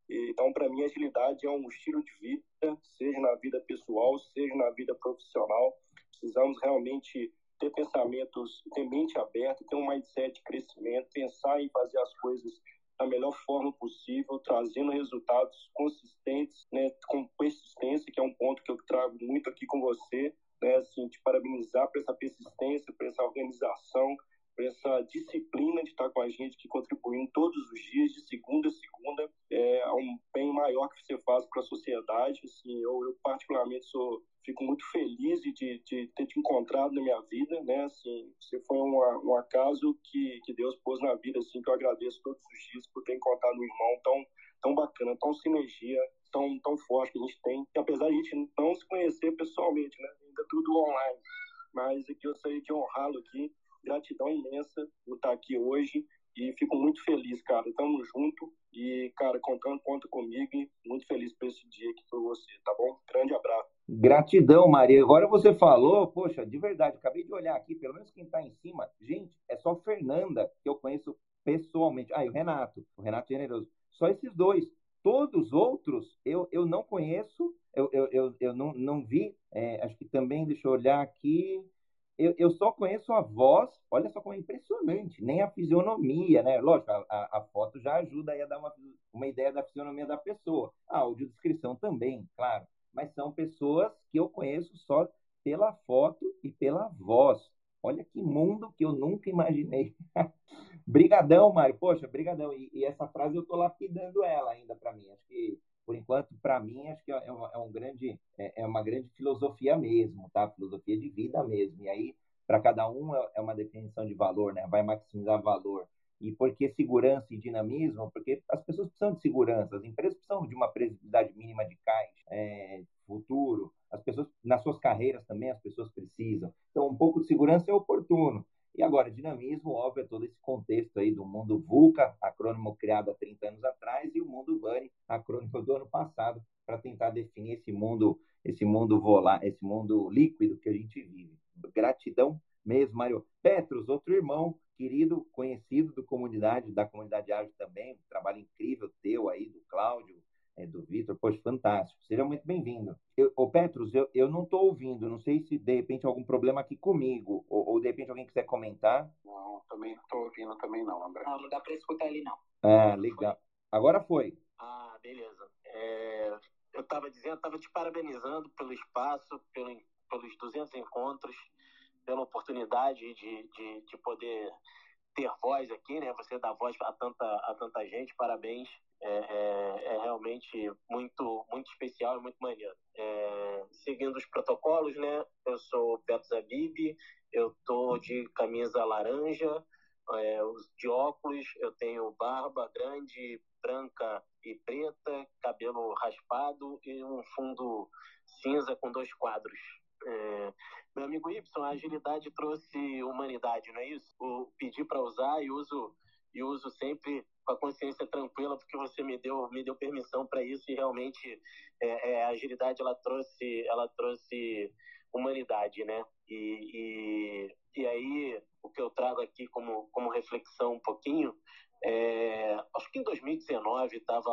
Então, para mim, agilidade é um estilo de vida, seja na vida pessoal, seja na vida profissional. Precisamos realmente ter pensamentos, ter mente aberta, ter um mindset de crescimento, pensar em fazer as coisas da melhor forma possível, trazendo resultados consistentes, né, com persistência, que é um ponto que eu trago muito aqui com você, né, assim, te parabenizar por essa persistência, por essa organização, por essa disciplina de estar com a gente, que contribuindo todos os dias, de segunda a segunda, é um bem maior que você faz para a sociedade. Assim, eu, eu, particularmente sou, fico muito feliz de, de, ter te encontrado na minha vida, né? Assim, você foi um, um acaso que, que Deus pôs na vida, assim, que eu agradeço todos os dias por ter encontrado um irmão tão, tão bacana, tão sinergia, tão, tão forte que a gente tem. E apesar de a gente não se conhecer pessoalmente, né? Ainda tudo online. Mas aqui eu gostaria de honrá-lo aqui gratidão imensa por estar aqui hoje e fico muito feliz, cara. Tamo junto e, cara, contando, conta comigo e muito feliz por esse dia aqui com você, tá bom? Grande abraço. Gratidão, Maria. Agora você falou, poxa, de verdade, acabei de olhar aqui, pelo menos quem tá em cima, gente, é só Fernanda que eu conheço pessoalmente. Ah, e o Renato, o Renato Generoso. Só esses dois. Todos os outros eu, eu não conheço, eu, eu, eu, eu não, não vi. É, acho que também, deixa eu olhar aqui eu, eu só conheço a voz, olha só como é impressionante, nem a fisionomia, né? Lógico, a, a, a foto já ajuda a dar uma, uma ideia da fisionomia da pessoa. A audiodescrição também, claro. Mas são pessoas que eu conheço só pela foto e pela voz. Olha que mundo que eu nunca imaginei. brigadão, Mário. Poxa, brigadão. E, e, essa frase eu tô lapidando ela ainda para mim. Acho que por enquanto, para mim, acho que é, uma, é um grande, é, é, uma grande filosofia mesmo, tá? Filosofia de vida mesmo. E aí, para cada um, é, é uma definição de valor, né? Vai maximizar valor. E por que segurança e dinamismo? Porque as pessoas precisam de segurança, as empresas precisam de uma previsibilidade mínima de caixa, é, futuro. As pessoas, nas suas carreiras também, as pessoas precisam. Então, um pouco de segurança é oportuno. E agora, dinamismo, óbvio, é todo esse contexto aí do mundo VUCA, acrônimo criado há 30 anos atrás, e o mundo BUNNY, acrônimo do ano passado, para tentar definir esse mundo, esse mundo volar, esse mundo líquido que a gente vive. Gratidão mesmo, Mário. Petros, outro irmão querido, conhecido do comunidade, da comunidade ágil também, trabalho incrível teu aí, do Cláudio, é, do Vitor, poxa, fantástico. Seja muito bem-vindo. Ô, Petros, eu, eu não estou ouvindo, não sei se de repente algum problema aqui comigo, ou, ou de repente alguém quiser comentar. Não, também não estou ouvindo também não, André. Não, não dá para escutar ele não. Ah, legal. Agora foi. Ah, beleza. É, eu estava dizendo, estava te parabenizando pelo espaço, pelo, pelos 200 encontros, pela oportunidade de, de, de poder ter voz aqui, né? Você dá voz a tanta, a tanta gente, parabéns. É, é, é realmente muito, muito especial e muito maneiro. É, seguindo os protocolos, né? Eu sou Beto Zabib, eu tô de camisa laranja, é, de óculos, eu tenho barba grande, branca e preta, cabelo raspado e um fundo cinza com dois quadros. É, meu amigo Y, a agilidade trouxe humanidade, não é isso? O pedir para usar e uso e uso sempre com a consciência tranquila porque você me deu me deu permissão para isso e realmente é, é, a agilidade ela trouxe ela trouxe humanidade, né? E, e, e aí o que eu trago aqui como como reflexão um pouquinho é, acho que em 2019 estava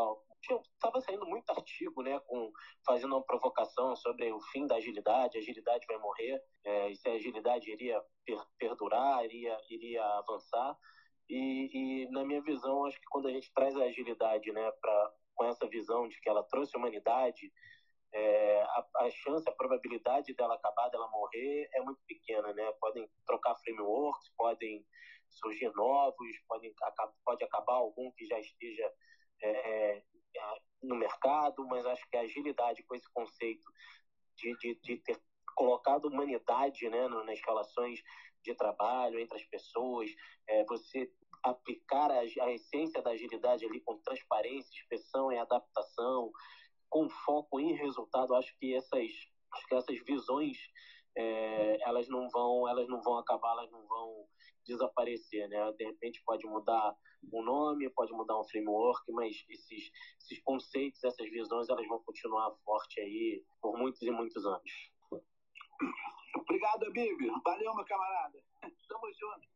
estava saindo muito artigo, né, com fazendo uma provocação sobre o fim da agilidade, a agilidade vai morrer, é, e se a agilidade iria per, perdurar, iria iria avançar. E, e, na minha visão, acho que quando a gente traz a agilidade, né, para com essa visão de que ela trouxe humanidade, é, a, a, chance, a probabilidade dela acabar, dela morrer, é muito pequena, né? Podem trocar frameworks, podem surgir novos, podem, pode acabar algum que já esteja é, é, no mercado, mas acho que a agilidade com esse conceito de, de, de ter colocado humanidade né, nas relações de trabalho entre as pessoas, é, você aplicar a, a, essência da agilidade ali com transparência, inspeção e adaptação, com foco em resultado, acho que essas, acho que essas visões é, elas não vão elas não vão acabar, elas não vão desaparecer, né? De repente pode mudar um nome, pode mudar um framework, mas esses, esses conceitos, essas visões, elas vão continuar forte aí por muitos e muitos anos. Obrigado, Bibi. Valeu, meu camarada. Tamo junto.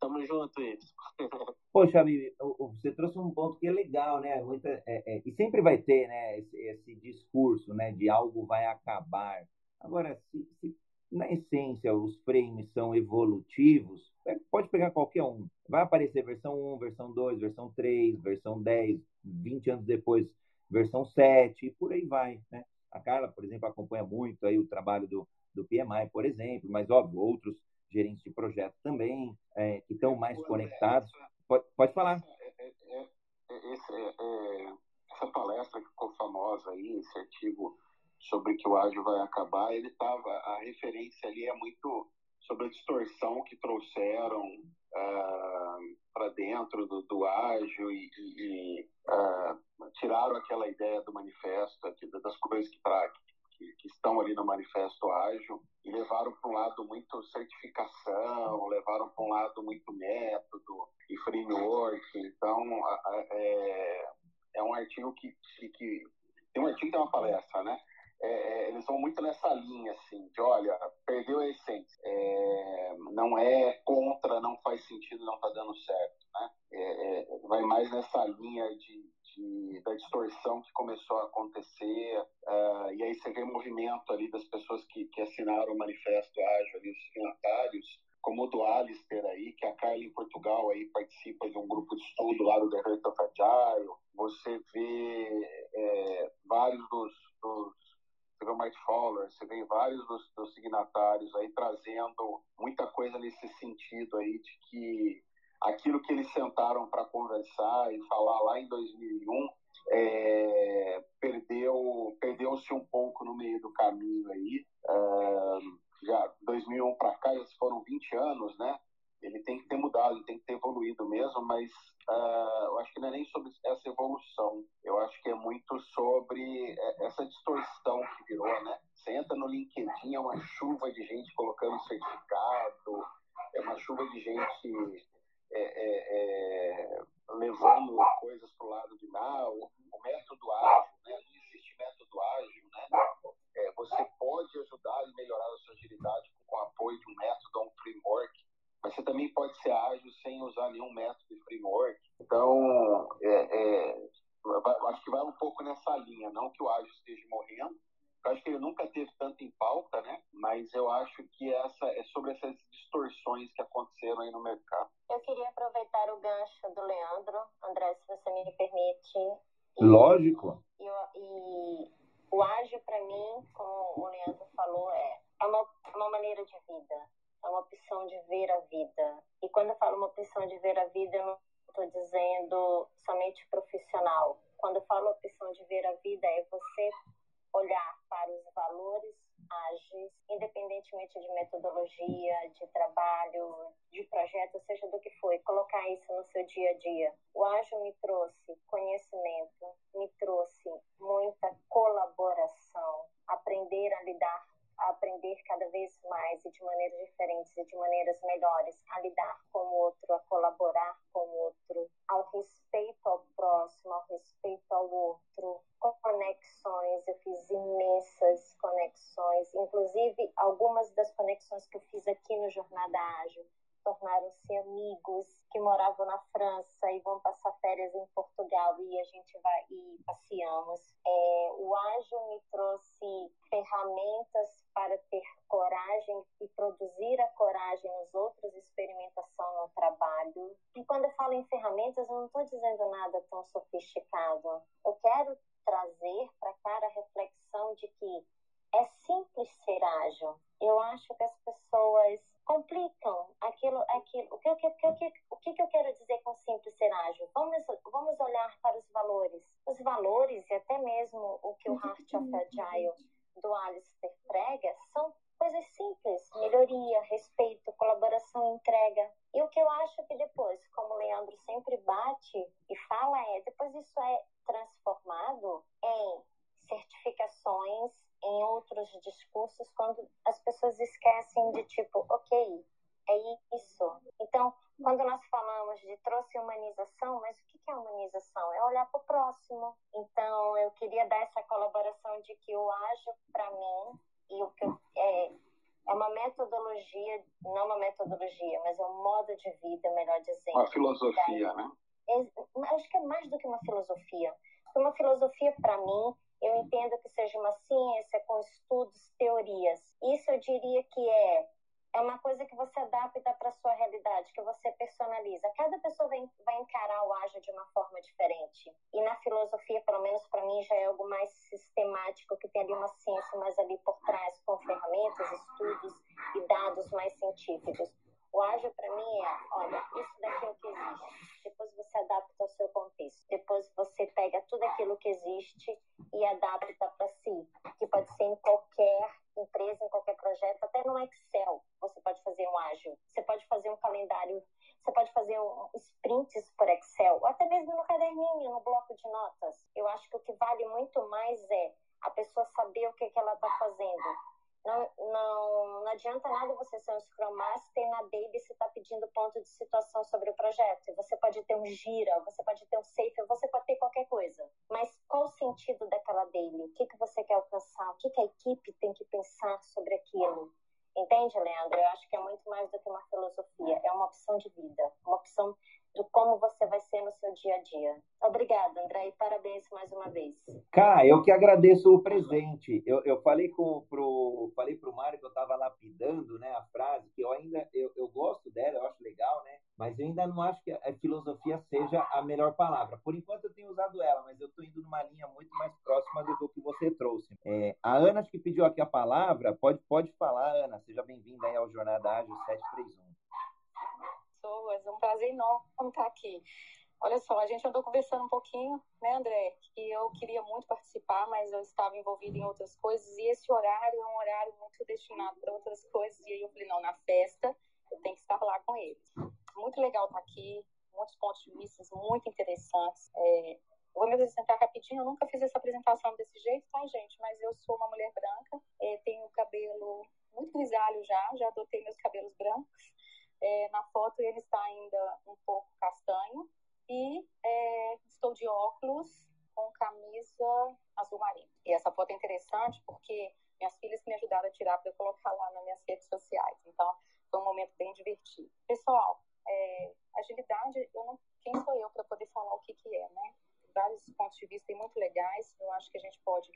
Tamo junto, Ibsen. Poxa, Bibi, você trouxe um ponto que é legal, né? Muita, é, é, e sempre vai ter, né, esse, esse, discurso, né, de algo vai acabar. Agora, se, se na essência os frames são evolutivos, é, pode pegar qualquer um. Vai aparecer versão 1, versão 2, versão 3, versão 10, 20 anos depois, versão 7, e por aí vai, né? A Carla, por exemplo, acompanha muito aí o trabalho do, do PMI, por exemplo, mas, óbvio, outros gerentes de projeto também, é, que estão mais conectados. Pode, pode falar. É, é, é, esse, essa palestra que ficou famosa aí, esse artigo sobre que o ágil vai acabar, ele estava, a referência ali é muito sobre a distorção que trouxeram uh, para dentro do, do ágil e, e uh, tiraram aquela ideia do manifesto, aqui, das coisas que, pra, que, que, estão ali no manifesto ágil e levaram para um lado muito certificação, levaram para um lado muito método e framework. Então, é, é um artigo que, que, que tem um artigo que tem uma palestra, né? É, é, eles vão muito nessa linha, assim, de olha, perdeu a essência. É, não é contra, não faz sentido, não está dando certo. Né? É, é, vai mais nessa linha de, de, da distorção que começou a acontecer, uh, e aí você vê movimento ali das pessoas que, que assinaram o manifesto ágil, ali, os signatários, como o do Alistair aí, que a Carla em Portugal aí participa de um grupo de estudo lá do The Heart of Agile. Você vê é, vários dos, dos você vê o Mike Fowler, você vê vários dos, dos, signatários aí trazendo muita coisa nesse sentido aí de que aquilo que eles sentaram para conversar e falar lá em 2001 é, perdeu perdeu-se um pouco no meio do caminho aí. É, já 2001 para cá já foram 20 anos né? Ele tem que ter mudado, ele tem que ter evoluído mesmo, mas uh, eu acho que não é nem sobre essa evolução, eu acho que é muito sobre é, essa distorção que virou, né? Você entra no LinkedIn, é uma chuva de gente colocando certificado, é uma chuva de gente é, é, é levando coisas para o lado de lá, o, o, método ágil, né? Não existe método ágil, né? É, você pode ajudar e melhorar a sua agilidade com, o apoio de um método ou um framework, mas você também pode ser ágil sem usar nenhum método de framework. Então, é, é, acho que vai um pouco nessa linha, não que o ágil esteja morrendo. Eu acho que ele nunca teve tanto em pauta, né? Mas eu acho que essa é sobre essas distorções que aconteceram aí no mercado. Eu queria aproveitar o gancho do Leandro, André, se você me permite. E, Lógico. E, e o ágil para mim, como o Leandro falou, é, é uma, uma maneira de vida é uma opção de ver a vida. E quando eu falo uma opção de ver a vida, eu não estou dizendo somente profissional. Quando eu falo opção de ver a vida, é você olhar para os valores ágeis, independentemente de metodologia, de trabalho, de projeto, seja do que for, colocar isso no seu dia a dia. O ágil me trouxe conhecimento, me trouxe muita colaboração, aprender a lidar a aprender cada vez mais e de maneiras diferentes e de maneiras melhores a lidar com o outro, a colaborar com o outro, ao respeito ao próximo, ao respeito ao outro, com conexões. Eu fiz imensas conexões, inclusive algumas das conexões que eu fiz aqui no Jornada Ágil tornaram-se amigos que moravam na França e vão passar férias em Portugal e a gente vai e passeamos. É, o ágil me trouxe ferramentas para ter coragem e produzir a coragem nos outros, experimentação no trabalho. E quando eu falo em ferramentas, eu não estou dizendo nada tão sofisticado. Eu quero trazer para cá a reflexão de que é simples ser ágil. Eu acho que as pessoas complicam aquilo, aquilo. O que, o que, o que, o que eu quero dizer com simples ser ágil? Vamos, vamos olhar para os valores. Os valores, e até mesmo o que o Heart of Agile do Alistair prega, são coisas simples: melhoria, respeito, colaboração, entrega. E o que eu acho que depois, como o Leandro sempre bate e fala, é depois isso é transformado em certificações, em outros discursos quando as pessoas esquecem de tipo, ok, é isso. Então, o que é humanização? É olhar para o próximo. Então, eu queria dar essa colaboração de que o ágil, para mim, e o que eu, é, é uma metodologia, não uma metodologia, mas é um modo de vida, melhor dizendo. Uma filosofia, né? É, acho que é mais do que uma filosofia. Uma filosofia, para mim, eu entendo que seja uma ciência com estudos, teorias. Isso eu diria que é é uma coisa que você adapta para a sua realidade, que você personaliza. Cada pessoa vai, vai encarar o ágil de uma forma diferente. E na filosofia, pelo menos para mim, já é algo mais sistemático, que tem ali uma ciência mais ali por trás, com ferramentas, estudos e dados mais científicos. O ágil para mim é, olha, isso daqui é o que existe. Depois você adapta ao seu contexto. Depois você pega tudo aquilo que existe e adapta para si, que pode ser em qualquer empresa, em qualquer projeto, até no Excel você pode fazer um ágil. Você pode fazer um calendário, você pode fazer um sprints por Excel, ou até mesmo no caderninho, no bloco de notas. Eu acho que o que vale muito mais é a pessoa saber o que, que ela está fazendo não, não, não adianta nada você ser um Scrum Master na Baby se está pedindo ponto de situação sobre o projeto. Você pode ter um gira, você pode ter um safe, você pode ter qualquer coisa. Mas qual o sentido daquela daily? O que, que você quer alcançar? O que, que a equipe tem que pensar sobre aquilo? Entende, Leandro? Eu acho que é muito mais do que uma filosofia. É uma opção de vida, uma opção do como você vai ser no seu dia a dia. Obrigada, André, e parabéns mais uma vez. Cá, eu que agradeço o presente. Eu, eu falei com pro falei pro Mário que eu estava lapidando, né, a frase que eu ainda eu, eu gosto dela, eu acho legal, né? Mas eu ainda não acho que a filosofia seja a melhor palavra. Por enquanto eu tenho usado ela, mas eu estou indo numa linha muito mais próxima do que você trouxe. É, a Ana que pediu aqui a palavra, pode pode falar, Ana. Seja bem-vinda aí ao Jornada Ágil 731 pessoas. É um prazer enorme estar aqui. Olha só, a gente andou conversando um pouquinho, né, André? Que eu queria muito participar, mas eu estava envolvida em outras coisas e esse horário é um horário muito destinado para outras coisas. E aí eu falei, não, na festa eu tenho que estar lá com eles. Muito legal estar aqui, muitos pontos de vista muito interessantes. É, vou me apresentar rapidinho, eu nunca fiz essa apresentação desse jeito, tá, gente? Mas eu sou uma mulher branca, é, tenho cabelo muito grisalho já, já adotei meus cabelos brancos. É, na foto ele está ainda um pouco castanho e é, estou de óculos com camisa azul marinho. E essa foto é interessante porque minhas filhas me ajudaram a tirar para eu colocar lá nas minhas redes sociais. Então, foi um momento bem divertido. Pessoal, é, agilidade, não, quem sou eu para poder falar o que, que é, né? Vários pontos de vista muito legais. Eu acho que a gente pode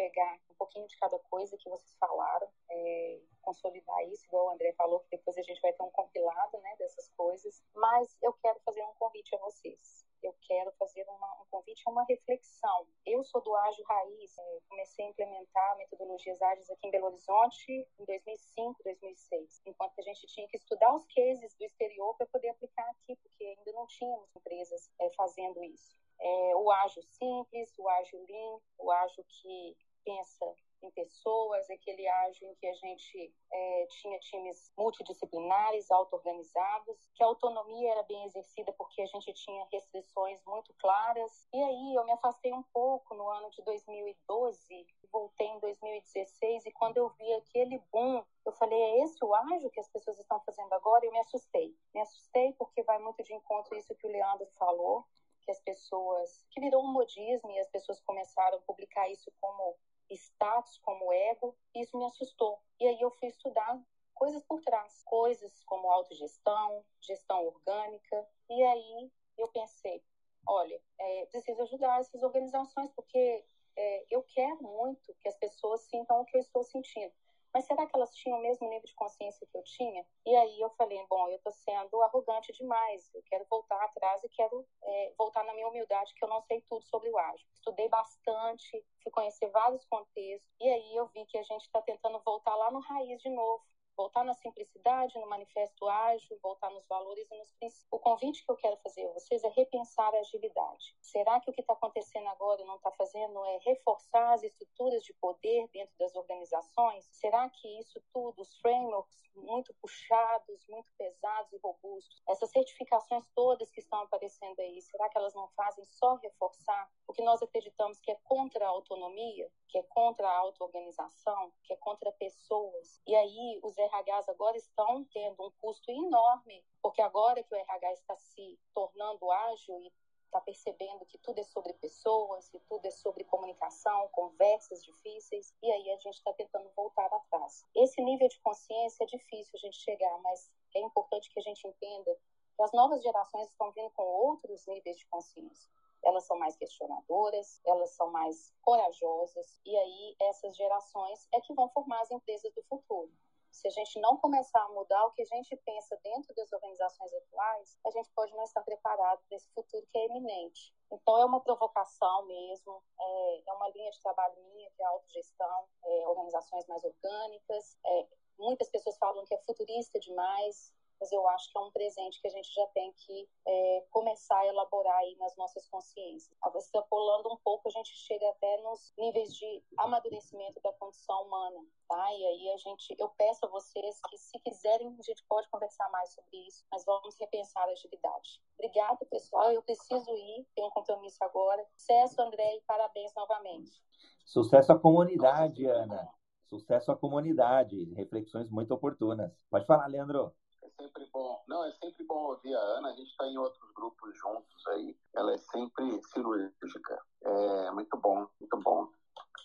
pegar um pouquinho de cada coisa que vocês falaram, é, consolidar isso, igual o André falou, que depois a gente vai ter um compilado né, dessas coisas. Mas eu quero fazer um convite a vocês. Eu quero fazer uma, um convite a uma reflexão. Eu sou do Ágil Raiz, é, comecei a implementar metodologias ágeis aqui em Belo Horizonte em 2005, 2006, enquanto a gente tinha que estudar os cases do exterior para poder aplicar aqui, porque ainda não tínhamos empresas é, fazendo isso. É, o ágil simples, o ágil lean, o ágil que pensa em pessoas, aquele ágil em que a gente é, tinha times multidisciplinares, auto-organizados, que a autonomia era bem exercida porque a gente tinha restrições muito claras. E aí eu me afastei um pouco no ano de 2012, voltei em 2016 e quando eu vi aquele boom, eu falei, é esse o ágil que as pessoas estão fazendo agora? E eu me assustei. Me assustei porque vai muito de encontro isso que o Leandro falou, que as pessoas, que virou um modismo e as pessoas começaram a publicar isso como status, como ego, isso me assustou. E aí eu fui estudar coisas por trás, coisas como autogestão, gestão orgânica, e aí eu pensei, olha, é, preciso ajudar essas organizações porque é, eu quero muito que as pessoas sintam o que eu estou sentindo. Mas será que elas tinham o mesmo nível de consciência que eu tinha? E aí eu falei, bom, eu estou sendo arrogante demais, eu quero voltar atrás e quero é, voltar na minha humildade, que eu não sei tudo sobre o ágil. Estudei bastante, fui conhecer vários contextos, e aí eu vi que a gente está tentando voltar lá no raiz de novo voltar na simplicidade, no manifesto ágil, voltar nos valores e nos princípios. O convite que eu quero fazer a vocês é repensar a agilidade. Será que o que está acontecendo agora não está fazendo é reforçar as estruturas de poder dentro das organizações? Será que isso tudo, os frameworks muito puxados, muito pesados e robustos, essas certificações todas que estão aparecendo aí, será que elas não fazem só reforçar o que nós acreditamos que é contra a autonomia, que é contra a auto-organização, que é contra pessoas? E aí os RHs agora estão tendo um custo enorme, porque agora que o RH está se tornando ágil e está percebendo que tudo é sobre pessoas, que tudo é sobre comunicação, conversas difíceis, e aí a gente está tentando voltar atrás. Esse nível de consciência é difícil a gente chegar, mas é importante que a gente entenda que as novas gerações estão vindo com outros níveis de consciência. Elas são mais questionadoras, elas são mais corajosas, e aí essas gerações é que vão formar as empresas do futuro. Se a gente não começar a mudar o que a gente pensa dentro das organizações atuais, a gente pode não estar preparado para esse futuro que é iminente. Então, é uma provocação mesmo, é, é uma linha de trabalho minha, que é a autogestão, é, organizações mais orgânicas. É, muitas pessoas falam que é futurista demais, mas eu acho que é um presente que a gente já tem que é, começar a elaborar aí nas nossas consciências. Extrapolando um pouco, a gente chega até nos níveis de amadurecimento da condição humana, tá? E aí a gente, eu peço a vocês que, se quiserem, a gente pode conversar mais sobre isso, mas vamos repensar a agilidade. Obrigada, pessoal. Eu preciso ir, tenho um compromisso agora. Sucesso, André, e parabéns novamente. Sucesso à comunidade, Ana. Sucesso à comunidade. Reflexões muito oportunas. Pode falar, Leandro sempre bom. Não, é sempre bom ouvir a Ana. A gente está em outros grupos juntos aí. Ela é sempre cirúrgica. É muito bom, muito bom.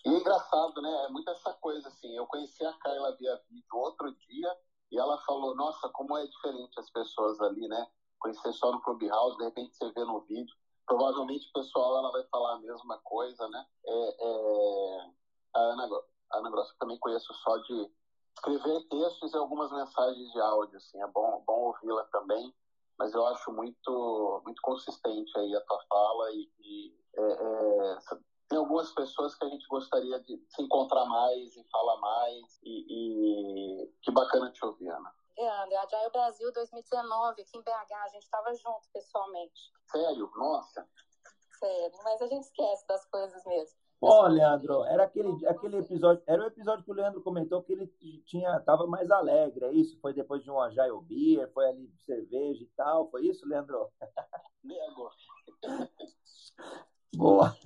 E é engraçado, né? É muito essa coisa assim. Eu conheci a Carla via vídeo outro dia e ela falou: Nossa, como é diferente as pessoas ali, né? Conhecer só no Clubhouse, de repente você vê no vídeo. Provavelmente o pessoal ela vai falar a mesma coisa, né? É, é... A Ana, a Ana Grossa também conheço só de escrever textos e algumas mensagens de áudio, assim, é bom, bom ouvi-la também, mas eu acho muito, muito consistente aí a tua fala e, e é, é, tem algumas pessoas que a gente gostaria de se encontrar mais e falar mais e, e que bacana te ouvir, Ana. Leandro, a Jaio Brasil 2019, aqui em BH, a gente estava junto pessoalmente. Sério? Nossa. Sério, mas a gente esquece das coisas mesmo. Ó, oh, Leandro, era aquele, aquele episódio, era o episódio que o Leandro comentou que ele tinha, tava mais alegre, é isso? Foi depois de um Agile Beer, foi ali de cerveja e tal, foi isso, Leandro? Nego. Boa.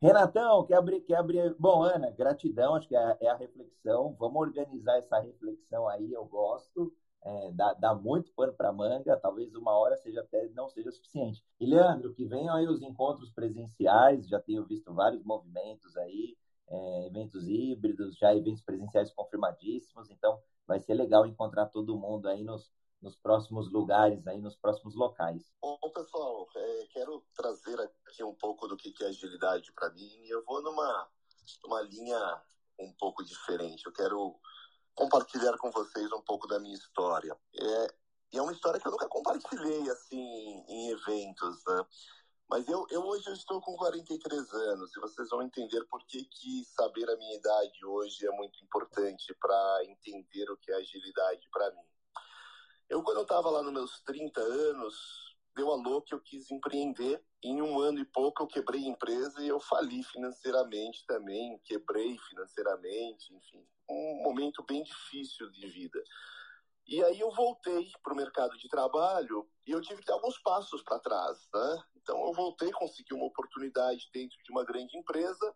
Renatão, quer abrir, quer abrir. Bom, Ana, gratidão, acho que é, é a reflexão. Vamos organizar essa reflexão aí, eu gosto é, dá, dá, muito pano para manga, talvez uma hora seja até não seja suficiente. E Leandro, que venham aí os encontros presenciais, já tenho visto vários movimentos aí, é, eventos híbridos, já eventos presenciais confirmadíssimos, então vai ser legal encontrar todo mundo aí nos, nos próximos lugares, aí nos próximos locais. Bom, pessoal, é, quero trazer aqui um pouco do que é agilidade para mim. Eu vou numa, numa linha um pouco diferente. Eu quero compartilhar com vocês um pouco da minha história. É, e é uma história que eu nunca compartilhei assim em eventos, né? Mas eu, eu hoje eu estou com 43 anos e vocês vão entender por que, que saber a minha idade hoje é muito importante para entender o que é agilidade para mim. Eu, quando eu estava lá nos meus 30 anos, deu a louca, eu quis empreender. Em um ano e pouco eu quebrei a empresa e eu fali financeiramente também, quebrei financeiramente, enfim, um momento bem difícil de vida. E aí eu voltei para o mercado de trabalho e eu tive que dar alguns passos para trás, né? Então eu voltei, consegui uma oportunidade dentro de uma grande empresa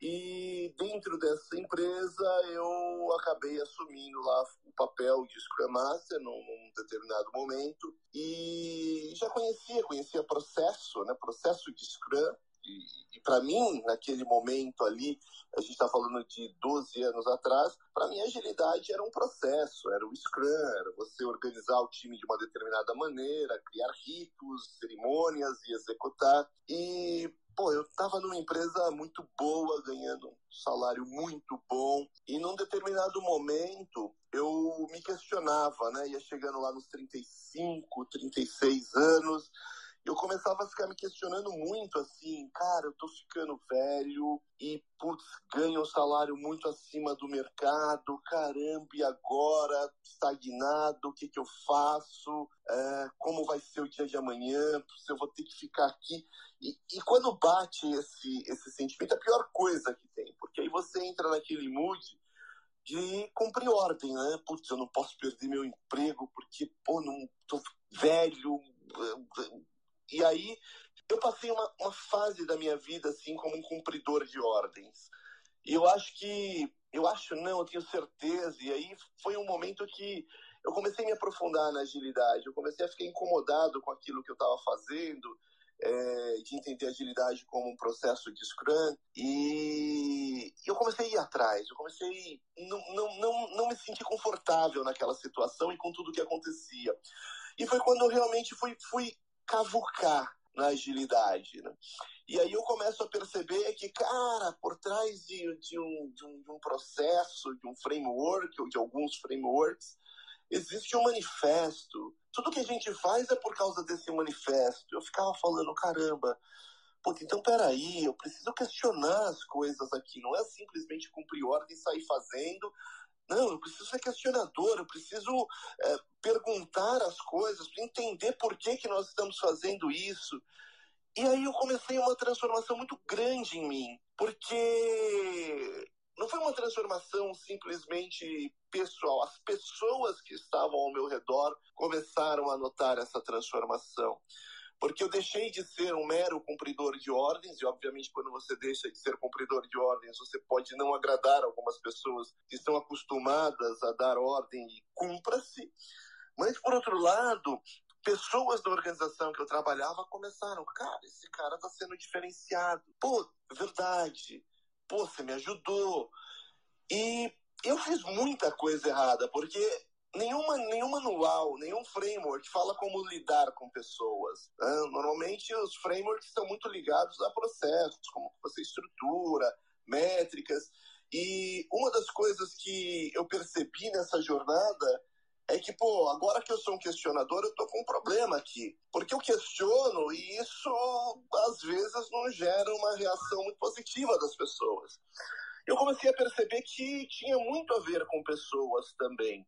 e dentro dessa empresa eu acabei assumindo lá o papel de Scrum Master num, num determinado momento. E já conhecia, conhecia processo, né, processo de Scrum. E, e para mim, naquele momento ali, a gente está falando de 12 anos atrás, para mim agilidade era um processo, era o Scrum, era você organizar o time de uma determinada maneira, criar ritos, cerimônias e executar. E pô, eu estava numa empresa muito boa, ganhando um salário muito bom, e num determinado momento eu me questionava, né? Ia chegando lá nos 35, 36 anos, eu começava a ficar me questionando muito assim, cara, eu tô ficando velho e, putz, ganho um salário muito acima do mercado, caramba, e agora? Estagnado, o que que eu faço? É, como vai ser o dia de amanhã? Se eu vou ter que ficar aqui? E, e quando bate esse, esse sentimento, é a pior coisa que tem, porque aí você entra naquele mood de cumprir ordem, né? Putz, eu não posso perder meu emprego porque, pô, não tô velho, e aí eu passei uma, uma fase da minha vida assim como um cumpridor de ordens. E eu acho que, eu acho não, eu tenho certeza. E aí foi um momento que eu comecei a me aprofundar na agilidade. Eu comecei a ficar incomodado com aquilo que eu estava fazendo. é, de entender agilidade como um processo de Scrum e eu comecei a ir atrás, eu comecei não, não, não, não me sentir confortável naquela situação e com tudo que acontecia. E foi quando eu realmente fui, fui cavucar na agilidade. Né? E aí eu começo a perceber que, cara, por trás de, de, um, de, um, de um processo, de um framework, ou de alguns frameworks, existe um manifesto. Tudo que a gente faz é por causa desse manifesto. Eu ficava falando, caramba, pô, então peraí, eu preciso questionar as coisas aqui. Não é simplesmente cumprir ordem e sair fazendo. Não, eu preciso ser questionador, eu preciso é, perguntar as coisas, entender por que, que nós estamos fazendo isso. E aí eu comecei uma transformação muito grande em mim, porque não foi uma transformação simplesmente pessoal. As pessoas que estavam ao meu redor começaram a notar essa transformação. Porque eu deixei de ser um mero cumpridor de ordens, e obviamente, quando você deixa de ser cumpridor de ordens, você pode não agradar algumas pessoas que estão acostumadas a dar ordem e cumpra-se. Mas, por outro lado, pessoas da organização que eu trabalhava começaram, cara, esse cara está sendo diferenciado. Pô, verdade pô, você me ajudou. E eu fiz muita coisa errada, porque nenhuma, nenhum manual, nenhum framework fala como lidar com pessoas. Né? Normalmente os frameworks estão muito ligados a processos, como você estrutura, métricas. E uma das coisas que eu percebi nessa jornada é que, pô, agora que eu sou um questionador, eu tô com um problema aqui. Porque eu questiono e isso, às vezes, não gera uma reação muito positiva das pessoas. Eu comecei a perceber que tinha muito a ver com pessoas também.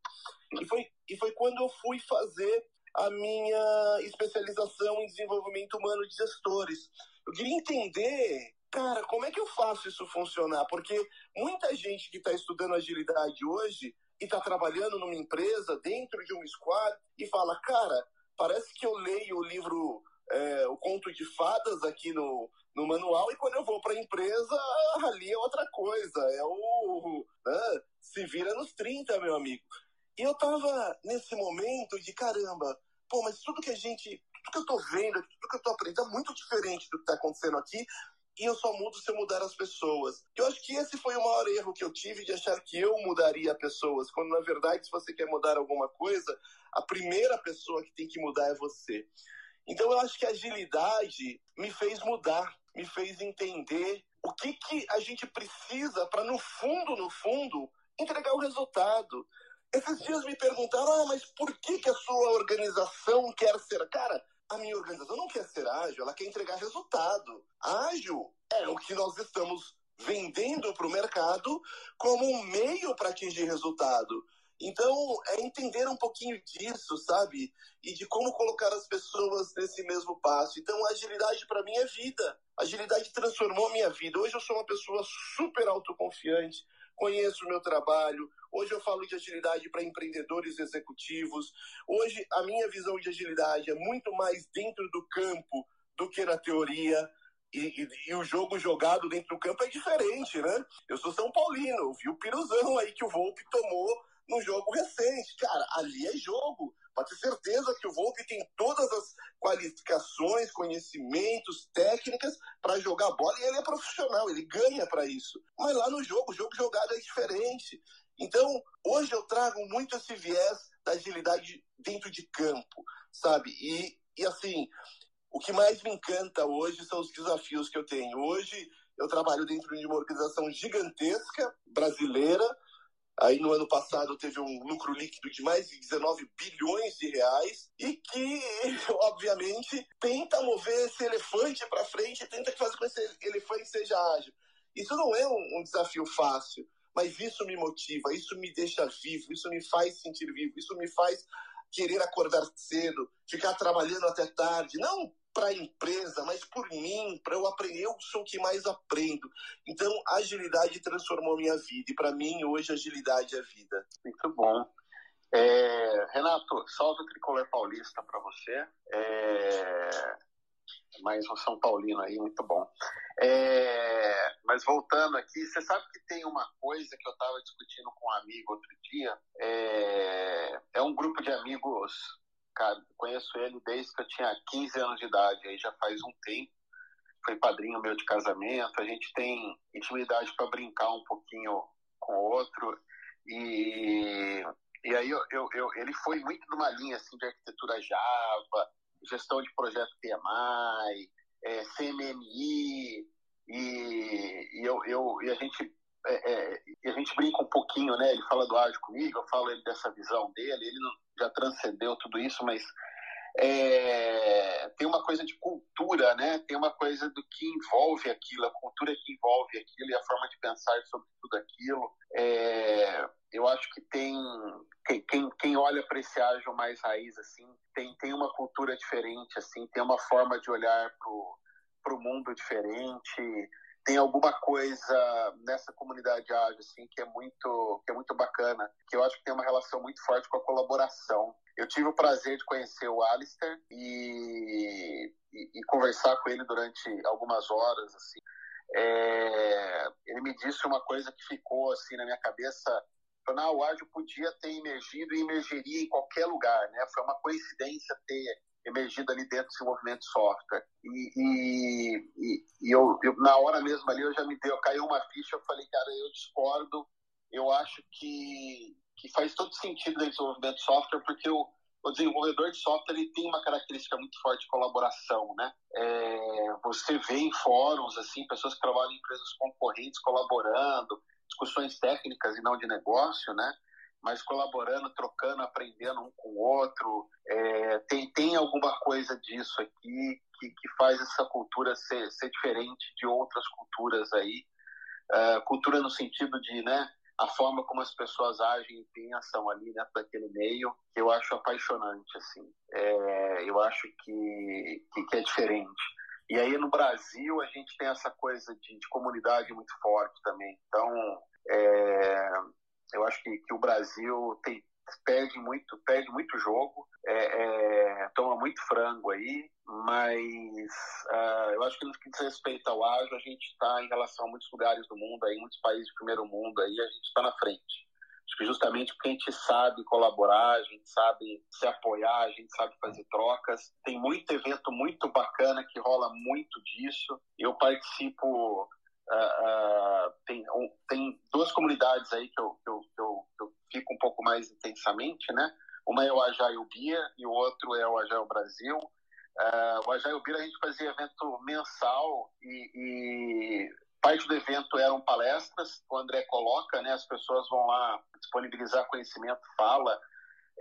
E foi, e foi quando eu fui fazer a minha especialização em desenvolvimento humano de gestores. Eu queria entender, cara, como é que eu faço isso funcionar? Porque muita gente que está estudando agilidade hoje e está trabalhando numa empresa, dentro de um squad, e fala, cara, parece que eu leio o livro, é, o conto de fadas aqui no, no manual, e quando eu vou para a empresa, ali é outra coisa, é o. Né, se vira nos 30, meu amigo. E eu tava nesse momento de caramba, pô, mas tudo que a gente. Tudo que eu tô vendo, tudo que eu tô aprendendo é muito diferente do que tá acontecendo aqui e eu só mudo se eu mudar as pessoas. Eu acho que esse foi o maior erro que eu tive de achar que eu mudaria pessoas, quando na verdade, se você quer mudar alguma coisa, a primeira pessoa que tem que mudar é você. Então eu acho que a agilidade me fez mudar, me fez entender o que, que a gente precisa para, no fundo, no fundo, entregar o resultado. Esses dias me perguntaram, ah, mas por que, que a sua organização quer ser? Cara, a minha organização não quer ser ágil, ela quer entregar resultado. Ágil é o que nós estamos vendendo para o mercado como um meio para atingir resultado. Então, é entender um pouquinho disso, sabe? E de como colocar as pessoas nesse mesmo passo. Então, a agilidade para mim é vida. A agilidade transformou minha vida. Hoje eu sou uma pessoa super autoconfiante, conheço o meu trabalho. Hoje eu falo de agilidade para empreendedores executivos. Hoje a minha visão de agilidade é muito mais dentro do campo do que na teoria. E, e, e, o jogo jogado dentro do campo é diferente, né? Eu sou São Paulino, vi o piruzão aí que o Volpe tomou no jogo recente. Cara, ali é jogo. Pode ter certeza que o Volpe tem todas as qualificações, conhecimentos, técnicas para jogar bola e ele é profissional, ele ganha para isso. Mas lá no jogo, o jogo jogado é diferente. Então, hoje eu trago muito esse viés da agilidade dentro de campo, sabe? E, e assim, o que mais me encanta hoje são os desafios que eu tenho. Hoje eu trabalho dentro de uma organização gigantesca brasileira, Aí no ano passado teve um lucro líquido de mais de 19 bilhões de reais e que, obviamente, tenta mover esse elefante para frente, tenta fazer com que esse elefante seja ágil. Isso não é um, um desafio fácil, mas isso me motiva, isso me deixa vivo, isso me faz sentir vivo, isso me faz querer acordar cedo, ficar trabalhando até tarde, não para a empresa, mas por mim, para eu aprender. Eu sou o que mais aprendo. Então, agilidade transformou minha vida. E para mim, hoje, agilidade é vida. Muito bom. É, Renato, salve o tricolor paulista para você. É, mais um São Paulino aí, muito bom. É, mas voltando aqui, você sabe que tem uma coisa que eu estava discutindo com um amigo outro dia. É, é um grupo de amigos cara, conheço ele desde que eu tinha 15 anos de idade, aí já faz um tempo. Foi padrinho meu de casamento, a gente tem intimidade para brincar um pouquinho com o outro. E, e aí eu, eu, eu, ele foi muito numa linha assim, de arquitetura Java, gestão de projeto PMI, é, CMMI, e, e, eu, eu, e a gente é, é, a gente brinca um pouquinho, né? Ele fala do ágil comigo, eu falo ele dessa visão dele, ele não, já transcendeu tudo isso, mas é, tem uma coisa de cultura, né? Tem uma coisa do que envolve aquilo, a cultura que envolve aquilo e a forma de pensar sobre tudo aquilo. É, eu acho que tem quem, quem olha para esse ágil mais raiz assim tem, tem uma cultura diferente, assim, tem uma forma de olhar para o mundo diferente tem alguma coisa nessa comunidade ágil assim que é muito que é muito bacana que eu acho que tem uma relação muito forte com a colaboração. Eu tive o prazer de conhecer o Alistair e, e, e conversar com ele durante algumas horas assim. É, ele me disse uma coisa que ficou assim na minha cabeça. Falou, ah, o ágil podia ter emergido e emergeria em qualquer lugar né? Foi uma coincidência ter emergido ali dentro desse movimento de software. E, e, e eu, eu, na hora mesmo ali, eu já me deu, caiu uma ficha, eu falei, cara, eu discordo, eu acho que, que faz todo sentido do desenvolvimento de software, porque o, o desenvolvedor de software ele tem uma característica muito forte de colaboração, né? É, você vê em fóruns, assim, pessoas que trabalham em empresas concorrentes colaborando, discussões técnicas e não de negócio, né? Mas colaborando, trocando, aprendendo um com o outro. É, tem, tem alguma coisa disso aqui que, que faz essa cultura ser, ser diferente de outras culturas aí. É, cultura no sentido de, né, a forma como as pessoas agem e pensam ali dentro daquele meio, que eu acho apaixonante, assim. É, eu acho que, que, que, é diferente. E aí no Brasil a gente tem essa coisa de, de comunidade muito forte também. Então, é, eu acho que, que o Brasil tem, perde muito, perde muito jogo, é, é, toma muito frango aí, mas uh, eu acho que no que diz respeito ao ágil, a gente está em relação a muitos lugares do mundo, aí, muitos países de primeiro mundo, aí a gente está na frente. Acho que justamente porque a gente sabe colaborar, a gente sabe se apoiar, a gente sabe fazer trocas. Tem muito evento muito bacana que rola muito disso. Eu participo Uh, tem, um, tem duas comunidades aí que eu, que eu, que, eu, que eu, fico um pouco mais intensamente, né? Uma é o Agile Bia e o outro é o Agile Brasil. Uh, o Agile Bia a gente fazia evento mensal e, e, parte do evento eram palestras, o André coloca, né? As pessoas vão lá disponibilizar conhecimento, fala,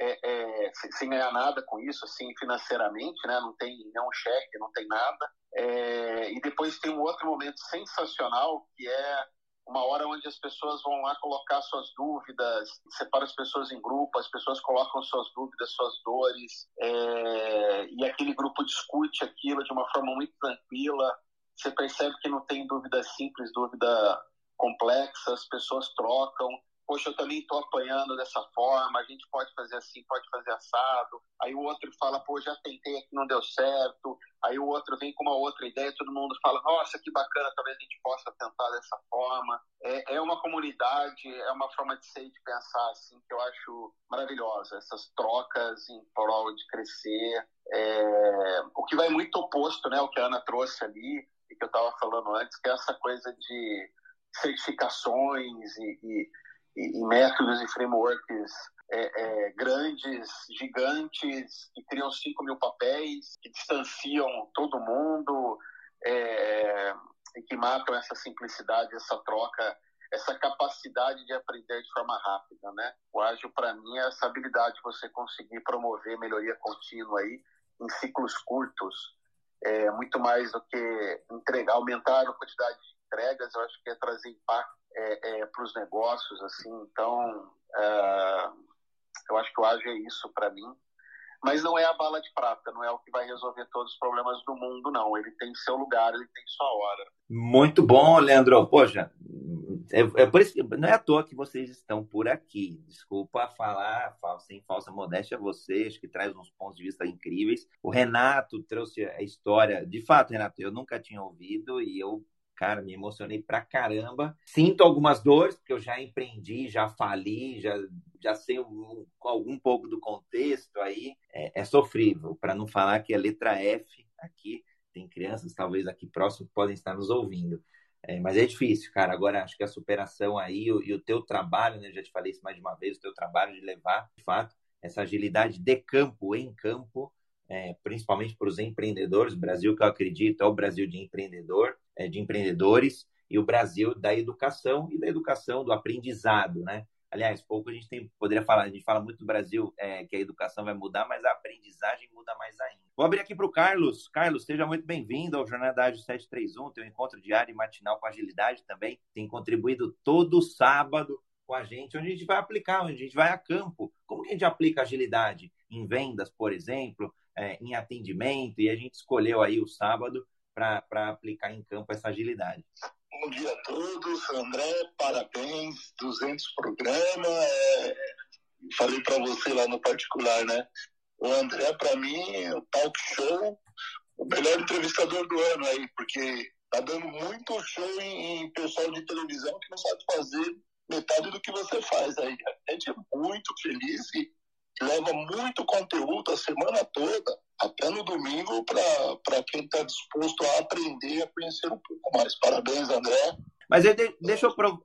é, é, sem, sem, ganhar nada com isso, assim, financeiramente, né? Não tem nenhum cheque, não tem nada. É, e depois tem um outro momento sensacional, que é uma hora onde as pessoas vão lá colocar suas dúvidas, separa as pessoas em grupo, as pessoas colocam suas dúvidas, suas dores, é, e aquele grupo discute aquilo de uma forma muito tranquila. Você percebe que não tem dúvida simples, dúvida complexa, as pessoas trocam poxa, eu também estou apanhando dessa forma, a gente pode fazer assim, pode fazer assado. Aí o outro fala, pô, já tentei aqui, não deu certo. Aí o outro vem com uma outra ideia, todo mundo fala, nossa, que bacana, talvez a gente possa tentar dessa forma. É, é uma comunidade, é uma forma de ser e de pensar, assim, que eu acho maravilhosa. Essas trocas em prol de crescer. É... O que vai muito oposto, né, o que a Ana trouxe ali, e que eu estava falando antes, que é essa coisa de certificações e, e e, e métodos e frameworks é, é, grandes, gigantes, que criam 5 mil papéis, que distanciam todo mundo é, e que matam essa simplicidade, essa troca, essa capacidade de aprender de forma rápida. Né? O ágil, para mim, é essa habilidade de você conseguir promover melhoria contínua aí, em ciclos curtos, é, muito mais do que entregar, aumentar a quantidade de entregas, eu acho que é trazer impacto é, é, para os negócios, assim. Então, é, eu acho que o ágil é isso para mim. Mas não é a bala de prata, não é o que vai resolver todos os problemas do mundo, não. Ele tem seu lugar, ele tem sua hora. Muito bom, Leandro. Poxa, é, é por isso que não é à toa que vocês estão por aqui. Desculpa falar sem falsa modéstia a vocês, que traz uns pontos de vista incríveis. O Renato trouxe a história. De fato, Renato, eu nunca tinha ouvido e eu cara, me emocionei pra caramba. Sinto algumas dores, porque eu já empreendi, já fali, já, já sei um, algum pouco do contexto aí. É, é sofrível, para não falar que é letra F aqui. Tem crianças, talvez aqui próximo, que podem estar nos ouvindo. É, mas é difícil, cara. Agora acho que a superação aí o, e o teu trabalho, né? Já te falei isso mais de uma vez, o teu trabalho de levar, de fato, essa agilidade de campo em campo, é, principalmente para os empreendedores. Brasil, que eu acredito, é o Brasil de empreendedor, de empreendedores, e o Brasil da educação e da educação, do aprendizado, né? Aliás, pouco a gente tem, poderia falar, a gente fala muito do Brasil é, que a educação vai mudar, mas a aprendizagem muda mais ainda. Vou abrir aqui para o Carlos. Carlos, seja muito bem-vindo ao Jornada Ágil 731, teu encontro diário e matinal com agilidade também. Tem contribuído todo sábado com a gente, onde a gente vai aplicar, onde a gente vai a campo. Como que a gente aplica agilidade? Em vendas, por exemplo, é, em atendimento, e a gente escolheu aí o sábado para aplicar em campo essa agilidade. Bom dia a todos, André, parabéns, 200 programas. É, falei para você lá no particular, né? O André, para mim, o talk show, o melhor entrevistador do ano aí, porque tá dando muito show em, em pessoal de televisão que não sabe fazer metade do que você faz aí. A gente é muito feliz e leva muito conteúdo a semana toda, até no domingo, para quem está disposto a aprender, a conhecer um pouco mais. Parabéns, André. Mas eu de, deixa eu. Pro,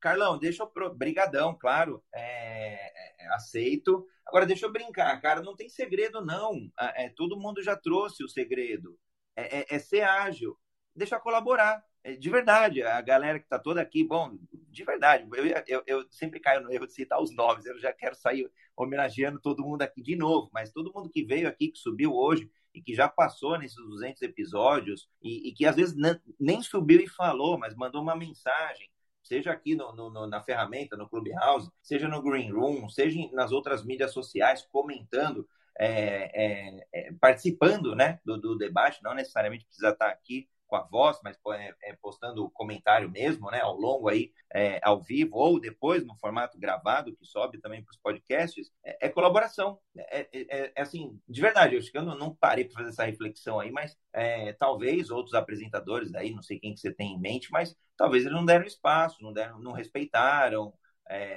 Carlão, deixa eu. Pro, brigadão, claro. É, é, aceito. Agora, deixa eu brincar, cara. Não tem segredo, não. É, todo mundo já trouxe o segredo. É, é, é ser ágil. Deixa colaborar. É, de verdade, a galera que está toda aqui, bom, de verdade, eu, eu, eu, sempre caio no erro de citar os nomes, eu já quero sair homenageando todo mundo aqui de novo, mas todo mundo que veio aqui, que subiu hoje e que já passou nesses 200 episódios e, e que às vezes nem subiu e falou, mas mandou uma mensagem, seja aqui no, no, na ferramenta, no Clubhouse, seja no Green Room, seja nas outras mídias sociais, comentando, é, é, é, participando né, do, do debate, não necessariamente precisa estar aqui com a voz, mas é, é, postando comentário mesmo, né, ao longo aí, é, ao vivo, ou depois no formato gravado, que sobe também para os podcasts, é, é colaboração. É, é, é, assim, de verdade, eu acho que eu não, parei para fazer essa reflexão aí, mas talvez outros apresentadores aí, não sei quem que você tem em mente, mas talvez eles não deram espaço, não, deram, não respeitaram,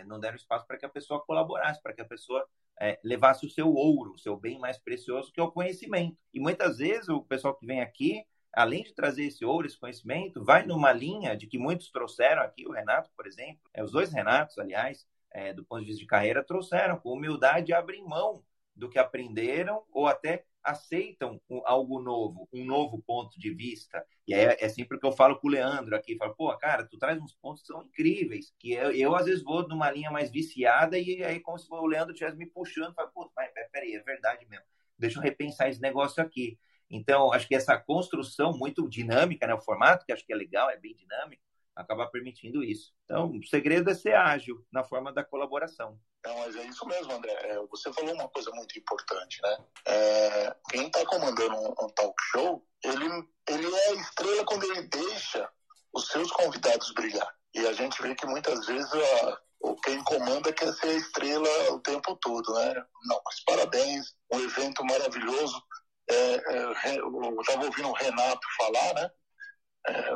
não deram espaço para que a pessoa colaborasse, para que a pessoa é, levasse o seu ouro, o seu bem mais precioso, que é o conhecimento. E muitas vezes o pessoal que vem aqui além de trazer esse ouro, esse conhecimento, vai numa linha de que muitos trouxeram aqui, o Renato, por exemplo, é, os dois Renatos, aliás, é, do ponto de vista de carreira, trouxeram com humildade abrem mão do que aprenderam ou até aceitam algo novo, um novo ponto de vista. E é, é sempre que eu falo com o Leandro aqui, falo, pô, cara, tu traz uns pontos que são incríveis, que eu, eu às vezes vou numa linha mais viciada e aí como se o Leandro estivesse me puxando, falo, pô, mas peraí, é verdade mesmo, deixa eu repensar esse negócio aqui. Então, acho que essa construção muito dinâmica, né, o formato, que acho que é legal, é bem dinâmico, acaba permitindo isso. Então, o segredo é ser ágil na forma da colaboração. Não, mas é isso mesmo, André. É, você falou uma coisa muito importante, né? É, quem está comandando um, um, talk show, ele, ele é a estrela quando ele deixa os seus convidados brilhar. E a gente vê que muitas vezes a, quem comanda quer ser a estrela o tempo todo, né? Não, mas parabéns, um evento maravilhoso. É, é, eu estava ouvindo o Renato falar, né? É,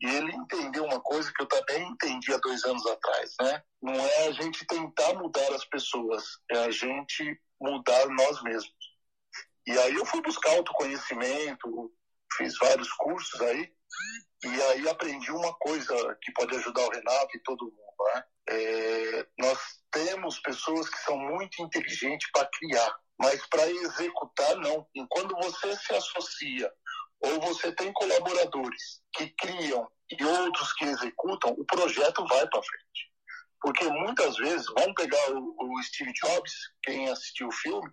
e ele entendeu uma coisa que eu também entendi há dois anos atrás, né? Não é a gente tentar mudar as pessoas, é a gente mudar nós mesmos. E aí eu fui buscar autoconhecimento, fiz vários cursos aí, e aí aprendi uma coisa que pode ajudar o Renato e todo mundo, né? É, nós temos pessoas que são muito inteligentes para criar, mas para executar, não. E quando você se associa ou você tem colaboradores que criam e outros que executam, o projeto vai para frente. Porque muitas vezes, vamos pegar o, o, Steve Jobs, quem assistiu o filme,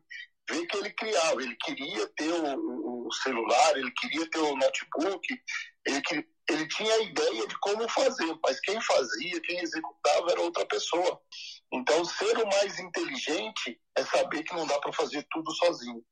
vê que ele criava, ele queria ter o, o celular, ele queria ter o notebook, ele, ele tinha a ideia de como fazer, mas quem fazia, quem executava era outra pessoa. Então, ser o mais inteligente é saber que não dá para fazer tudo sozinho,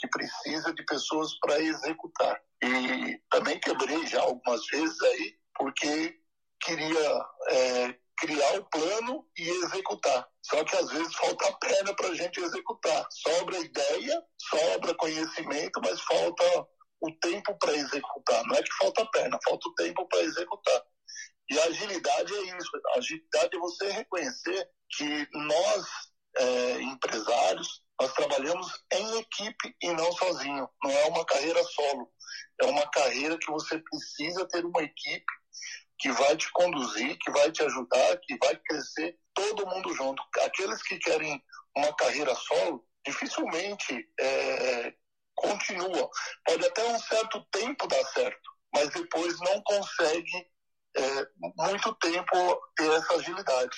que precisa de pessoas para executar. E também quebrei já algumas vezes aí, porque queria é, criar o plano e executar. Só que às vezes falta perna para a gente executar. Sobra ideia, sobra conhecimento, mas falta o tempo para executar. Não é que falta perna, falta o tempo para executar. E a agilidade é isso. A agilidade é você reconhecer que nós, é, empresários, nós trabalhamos em equipe e não sozinho. Não é uma carreira solo. É uma carreira que você precisa ter uma equipe que vai te conduzir, que vai te ajudar, que vai crescer todo mundo junto. Aqueles que querem uma carreira solo, dificilmente é, continuam. Pode até um certo tempo dar certo, mas depois não consegue é, muito tempo ter essa agilidade.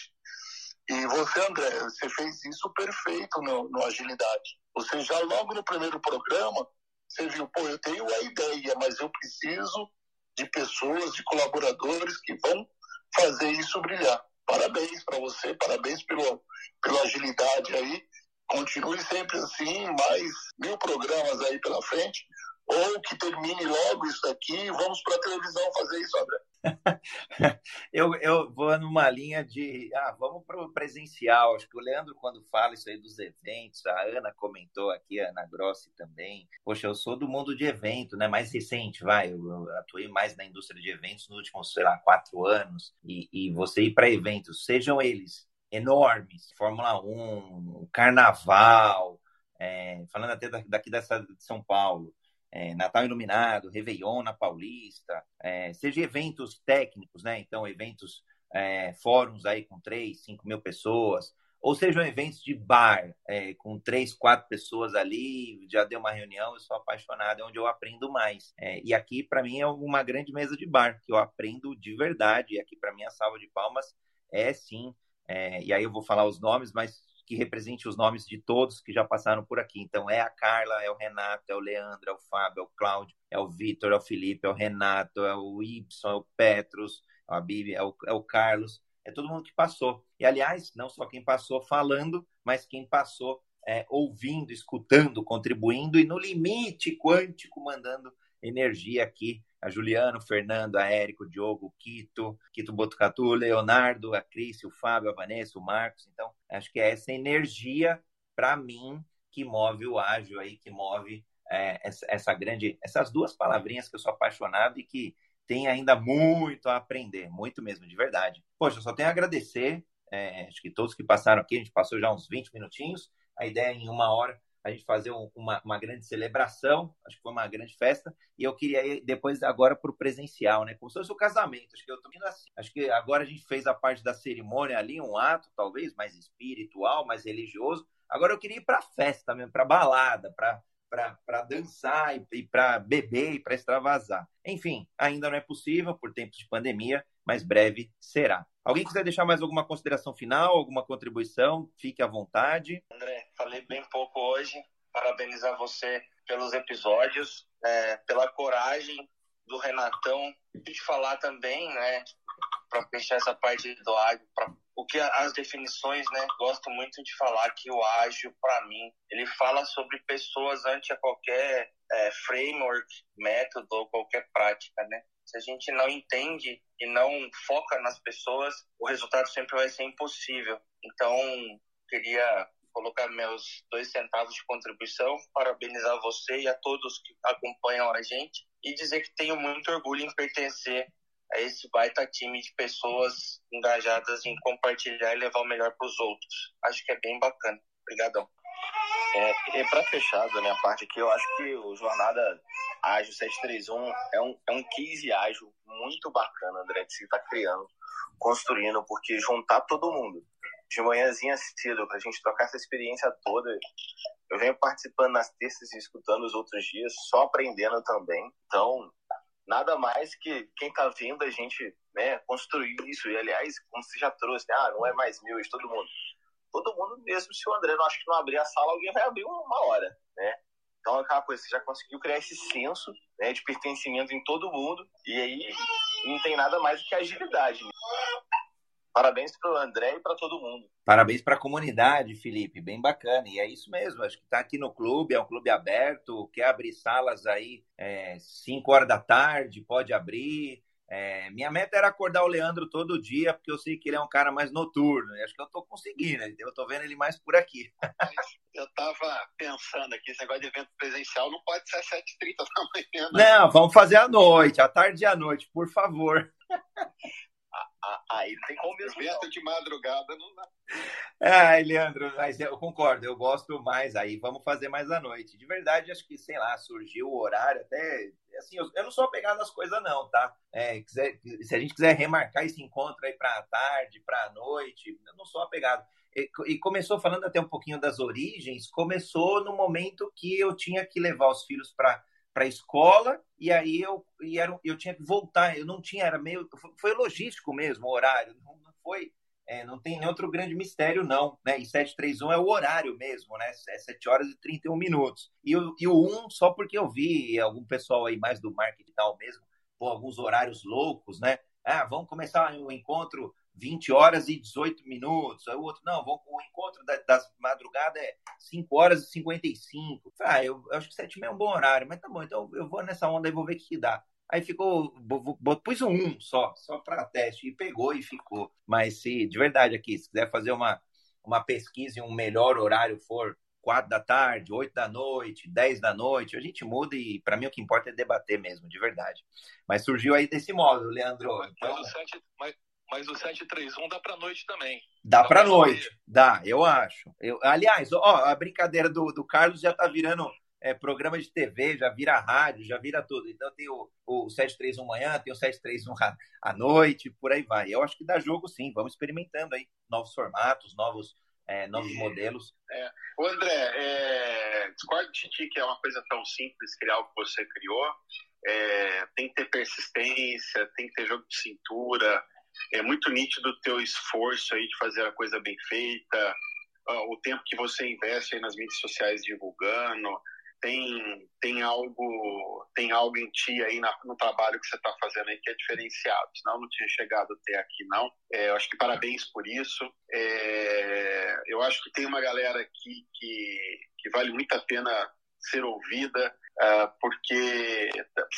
E você, André, você fez isso perfeito no, no Agilidade. Você já logo no primeiro programa, você viu, pô, eu tenho a ideia, mas eu preciso de pessoas, de colaboradores que vão fazer isso brilhar. Parabéns para você, parabéns pelo, pela agilidade aí. Continue sempre assim, mais mil programas aí pela frente ou que termine logo isso daqui e vamos para a televisão fazer isso, André. eu, eu vou numa linha de, ah, vamos para o presencial. Acho que o Leandro, quando fala isso aí dos eventos, a Ana comentou aqui, a Ana Grossi também. Poxa, eu sou do mundo de evento, né? Mais recente, vai. Eu atuei mais na indústria de eventos nos últimos, sei lá, quatro anos. E, e você ir para eventos, sejam eles enormes, Fórmula 1, Carnaval, é, falando até daqui dessa de São Paulo, é, Natal Iluminado, Réveillon na Paulista, é, seja eventos técnicos, né? Então, eventos, é, fóruns aí com 3, 5 mil pessoas, ou sejam eventos de bar, é, com três, quatro pessoas ali, já deu uma reunião, eu sou apaixonado, é onde eu aprendo mais. É, e aqui, para mim, é uma grande mesa de bar, que eu aprendo de verdade, e aqui, para mim, a salva de palmas é sim, é, e aí eu vou falar os nomes, mas que represente os nomes de todos que já passaram por aqui. Então, é a Carla, é o Renato, é o Leandro, é o Fábio, é o Cláudio, é o Vitor, é o Felipe, é o Renato, é o Ibson, é o Petros, é a Bibi, é o, é o Carlos, é todo mundo que passou. E, aliás, não só quem passou falando, mas quem passou é, ouvindo, escutando, contribuindo e, no limite quântico, mandando energia aqui a Juliano, o Fernando, a Érico, o Diogo, o Quito, Quito Botucatu, o Leonardo, a Cris, o Fábio, a Vanessa, o Marcos. Então, acho que é essa energia, para mim, que move o ágil aí, que move é, essa, essa, grande, essas duas palavrinhas que eu sou apaixonado e que tem ainda muito a aprender, muito mesmo, de verdade. Poxa, só tenho a agradecer, é, acho que todos que passaram aqui, a gente passou já uns 20 minutinhos, a ideia é em uma hora a gente fazer um, uma, uma grande celebração, acho que foi uma grande festa, e eu queria ir depois agora para o presencial, né? Como se fosse o casamento, acho que eu tô indo assim. Acho que agora a gente fez a parte da cerimônia ali, um ato talvez mais espiritual, mais religioso. Agora eu queria ir para a festa mesmo, para balada, para para dançar e, e para beber e para extravasar. Enfim, ainda não é possível por tempos de pandemia, mas breve será. Alguém quiser deixar mais alguma consideração final, alguma contribuição, fique à vontade. André, falei bem pouco hoje. Parabenizar você pelos episódios, é, pela coragem do Renatão de falar também, né, para fechar essa parte do ágil, para o que as definições, né, gosto muito de falar que o ágil para mim, ele fala sobre pessoas ante a qualquer é, framework, método ou qualquer prática, né? Se a gente não entende e não foca nas pessoas, o resultado sempre vai ser impossível. Então, queria colocar meus dois centavos de contribuição, parabenizar você e a todos que acompanham a gente e dizer que tenho muito orgulho em pertencer a esse baita time de pessoas engajadas em compartilhar e levar o melhor para os outros. Acho que é bem bacana. Obrigadão. É, e para fechar da minha parte aqui, eu acho que o Jornada Ágil 731 é um, é um case ágil muito bacana, André, que você está criando, construindo, porque juntar todo mundo de manhãzinha cedo para a gente trocar essa experiência toda. Eu venho participando nas terças e escutando os outros dias, só aprendendo também. Então, nada mais que quem está vendo a gente né, construir isso. E, aliás, como você já trouxe, né, ah, não é mais meu, é todo mundo. Todo mundo mesmo, se o André não acha que não abrir a sala, alguém vai abrir uma hora, né? Então, é aquela coisa, você já conseguiu criar esse senso né, de pertencimento em todo mundo, e aí não tem nada mais do que agilidade. Né? Parabéns para o André e para todo mundo. Parabéns para a comunidade, Felipe, bem bacana. E é isso mesmo, acho que está aqui no clube, é um clube aberto, quer abrir salas aí 5 é, horas da tarde, pode abrir. É, minha meta era acordar o Leandro todo dia, porque eu sei que ele é um cara mais noturno. E acho que eu estou conseguindo, eu estou vendo ele mais por aqui. eu tava pensando aqui, esse negócio de evento presencial não pode ser às 7h30 da manhã. Não. não, vamos fazer à noite, à tarde e à noite, por favor. Aí tem como mesmo. Evento de madrugada não dá. Ai, Leandro, mas eu concordo, eu gosto mais aí. Vamos fazer mais à noite. De verdade, acho que, sei lá, surgiu o horário até. Assim, eu, eu não sou apegado nas coisas, não, tá? É, quiser, se a gente quiser remarcar esse encontro aí para a tarde, para a noite, eu não sou apegado. E, começou falando até um pouquinho das origens, começou no momento que eu tinha que levar os filhos para para a escola e aí eu, e era, eu tinha que voltar. Eu não tinha, era meio. Foi logístico mesmo o horário, não, não foi. É, não tem outro grande mistério, não. Né? E 731 é o horário mesmo, né? É 7 horas e 31 minutos. E, e o 1, só porque eu vi algum pessoal aí mais do marketing tal mesmo, pô, alguns horários loucos, né? Ah, vamos começar o encontro 20 horas e 18 minutos. Aí o outro, não, vamos, o encontro da, das madrugadas é 5 horas e 55. Ah, eu, eu acho que 7 é um bom horário, mas tá bom, então eu vou nessa onda e vou ver o que dá. Aí ficou, pus um só, só para teste, e pegou e ficou. Mas se de verdade aqui, se quiser fazer uma, uma pesquisa e um melhor horário for 4 da tarde, 8 da noite, 10 da noite, a gente muda e para mim o que importa é debater mesmo, de verdade. Mas surgiu aí desse modo, Leandro. Então... Mas, o 7, mas, mas o 731 dá para noite também. Dá, dá para noite, dá, eu acho. Eu, aliás, ó, a brincadeira do, do Carlos já tá virando é, programa de TV, já vira rádio, já vira tudo. Então tem o, o 731 manhã, tem o 731 à noite, por aí vai. Eu acho que dá jogo sim, vamos experimentando aí novos formatos, novos, é, novos modelos. É. O André, é, discordo de ti que é uma coisa tão simples criar o que você criou. É, tem que ter persistência, tem que ter jogo de cintura, é muito nítido o teu esforço aí de fazer a coisa bem feita, o tempo que você investe aí nas mídias sociais divulgando, tem, tem algo tem algo em ti aí na, no trabalho que você está fazendo aí que é diferenciado. Senão não tinha chegado até aqui, não. É, eu acho que parabéns por isso. É, eu acho que tem uma galera aqui que, que vale muito a pena ser ouvida. Uh, porque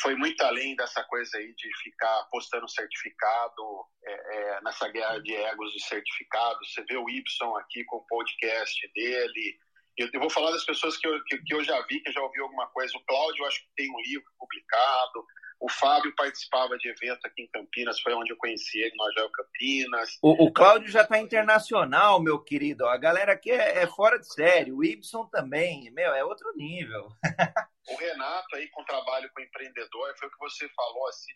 foi muito além dessa coisa aí de ficar postando certificado é, é, nessa guerra de egos de certificados. Você vê o Y aqui com o podcast dele. Eu, vou falar das pessoas que eu, que, eu já vi, que já ouvi alguma coisa. O Cláudio, acho que tem um livro publicado. O Fábio participava de evento aqui em Campinas, foi onde eu conheci ele, no Agel Campinas. O, o Cláudio já está internacional, meu querido. A galera aqui é, é, fora de série. O Ibson também, meu, é outro nível. o Renato aí com trabalho com empreendedor, foi o que você falou, assim,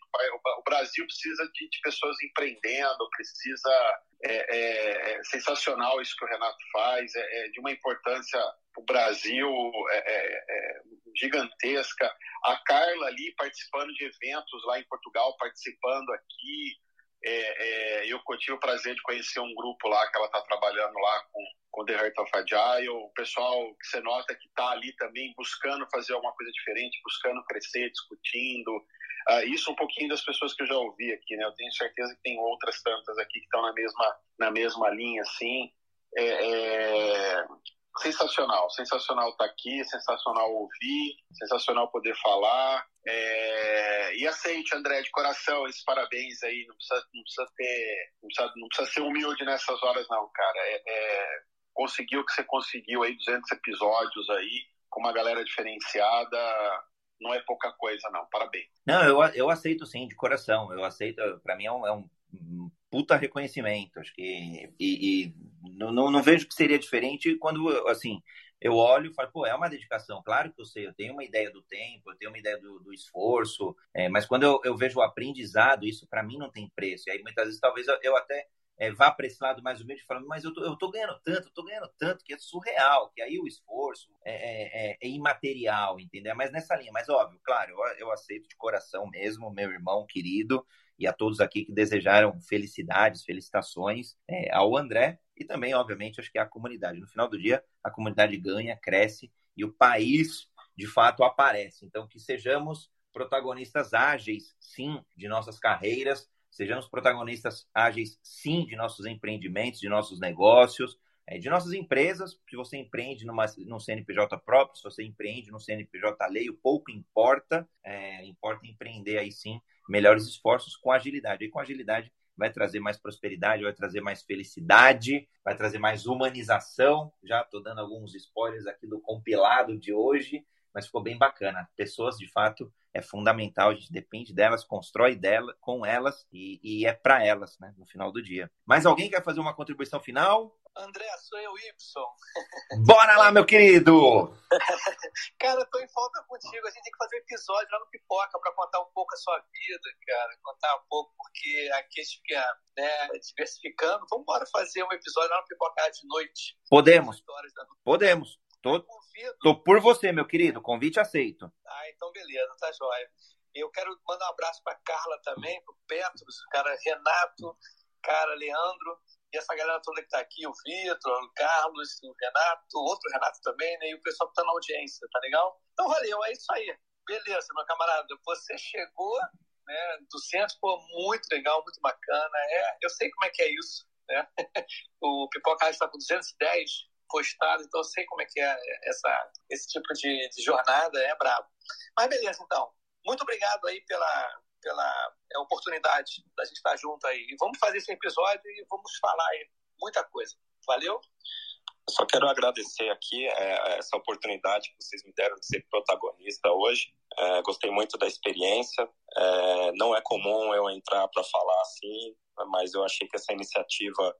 o Brasil precisa de, pessoas empreendendo, precisa, é, é, é, sensacional isso que o Renato faz, é, é de uma importância para o Brasil é, é, gigantesca. A Carla ali participando de eventos lá em Portugal, participando aqui, eu tive o prazer de conhecer um grupo lá que ela está trabalhando lá com com The Heart of Agile, o pessoal que você nota que está ali também buscando fazer alguma coisa diferente, buscando crescer, discutindo. Uh, isso um pouquinho das pessoas que eu já ouvi aqui, né? Eu tenho certeza que tem outras tantas aqui que estão na mesma, na mesma linha, assim. É, é... Sensacional, sensacional estar tá aqui, sensacional ouvir, sensacional poder falar. É... E aceite, André, de coração, esses parabéns aí. Não precisa, não precisa ter. Não precisa, não precisa ser humilde nessas horas, não, cara. É, é conseguiu o que você conseguiu aí, 200 episódios aí, com uma galera diferenciada, não é pouca coisa, não. Parabéns. Não, eu, eu aceito sim, de coração. Eu aceito, para mim é um, é um, puta reconhecimento. Acho que. E, e não, não, não, vejo que seria diferente quando, assim, eu olho e falo, pô, é uma dedicação. Claro que eu sei, eu tenho uma ideia do tempo, eu tenho uma ideia do, do esforço, é, mas quando eu, eu, vejo o aprendizado, isso para mim não tem preço. E aí muitas vezes talvez eu, eu até é, vá para esse lado mais humilde falando, mas eu tô, eu tô ganhando tanto, eu tô ganhando tanto, que é surreal, que aí o esforço é, é, é, é imaterial, entendeu? Mas nessa linha, mas óbvio, claro, eu, eu aceito de coração mesmo, meu irmão querido, e a todos aqui que desejaram felicidades, felicitações é, ao André e também, obviamente, acho que a comunidade. No final do dia, a comunidade ganha, cresce e o país, de fato, aparece. Então, que sejamos protagonistas ágeis, sim, de nossas carreiras, sejamos protagonistas ágeis, sim, de nossos empreendimentos, de nossos negócios, é, de nossas empresas. Se você empreende numa, num CNPJ próprio, se você empreende num CNPJ alheio, pouco importa. É, importa empreender aí sim melhores esforços com agilidade. E com agilidade vai trazer mais prosperidade, vai trazer mais felicidade, vai trazer mais humanização. Já estou dando alguns spoilers aqui do compilado de hoje, mas ficou bem bacana. Pessoas, de fato, é fundamental, a gente depende delas, constrói dela, com elas e, e é para elas, né, no final do dia. Mais alguém quer fazer uma contribuição final? André, sou eu, Y. Bora lá, meu querido! cara, eu tô em falta contigo. A gente tem que fazer um episódio lá no Pipoca para contar um pouco a sua vida, cara. Contar um pouco, porque aqui a gente fica né, diversificando. Vamos embora fazer um episódio lá no Pipoca de noite. Podemos. Podemos. Tô, tô por você, meu querido. Convite aceito. Ah, então beleza, tá jóia. Eu quero mandar um abraço para Carla também, pro Petros, cara Renato, cara Leandro, e essa galera toda que tá aqui, o Vitor, o Carlos, o Renato, outro Renato também, né? E o pessoal que tá na audiência, tá legal? Então valeu, é isso aí. Beleza, meu camarada, você chegou né, do centro, pô, muito legal, muito bacana. É, eu sei como é que é isso, né? o Pipoca está com 210 postado, então eu sei como é que é essa, esse tipo de, de jornada, é brabo. Mas beleza, então. Muito obrigado aí pela, pela é, oportunidade da gente estar junto aí. E vamos fazer esse episódio e vamos falar aí muita coisa. Valeu? Eu só quero agradecer aqui é, essa oportunidade que vocês me deram de ser protagonista hoje. É, gostei muito da experiência. É, não é comum eu entrar para falar assim, mas eu achei que essa iniciativa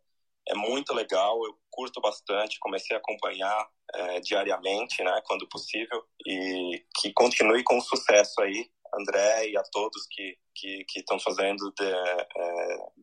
é muito legal, eu curto bastante, comecei a acompanhar é, diariamente, né, quando possível, e que continue com sucesso aí, André e a todos que que estão fazendo de, é,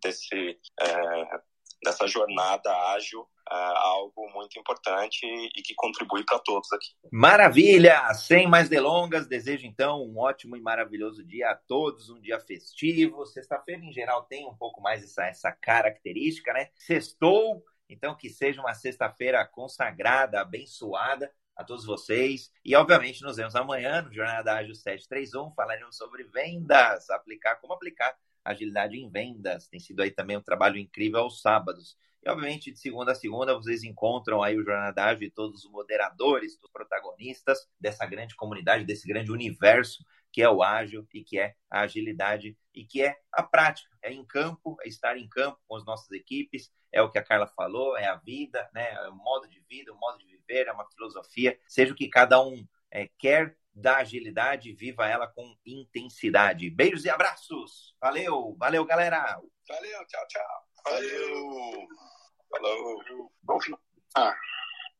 desse é, dessa jornada ágil é, algo muito importante e que contribui para todos aqui. Maravilha! Sem mais delongas, desejo então um ótimo e maravilhoso dia a todos, um dia festivo. Sexta-feira, em geral, tem um pouco mais essa, essa característica, né? Sextou, então que seja uma sexta-feira consagrada, abençoada a todos vocês. E, obviamente, nos vemos amanhã no Jornada Ágil 731. Falaremos sobre vendas, aplicar, como aplicar agilidade em vendas. Tem sido aí também um trabalho incrível aos sábados. E, obviamente, de segunda a segunda, vocês encontram aí o Jornada Ágil e todos os moderadores, os protagonistas dessa grande comunidade, desse grande universo que é o ágil e que é a agilidade e que é a prática, é em campo, é estar em campo com as nossas equipes, é o que a Carla falou, é a vida, né? é o modo de vida, o modo de viver, é uma filosofia, seja o que cada um é, quer da agilidade, viva ela com intensidade. Beijos e abraços. Valeu, valeu, galera. Valeu, tchau, tchau. Valeu. Falou. Bom fim. Ah.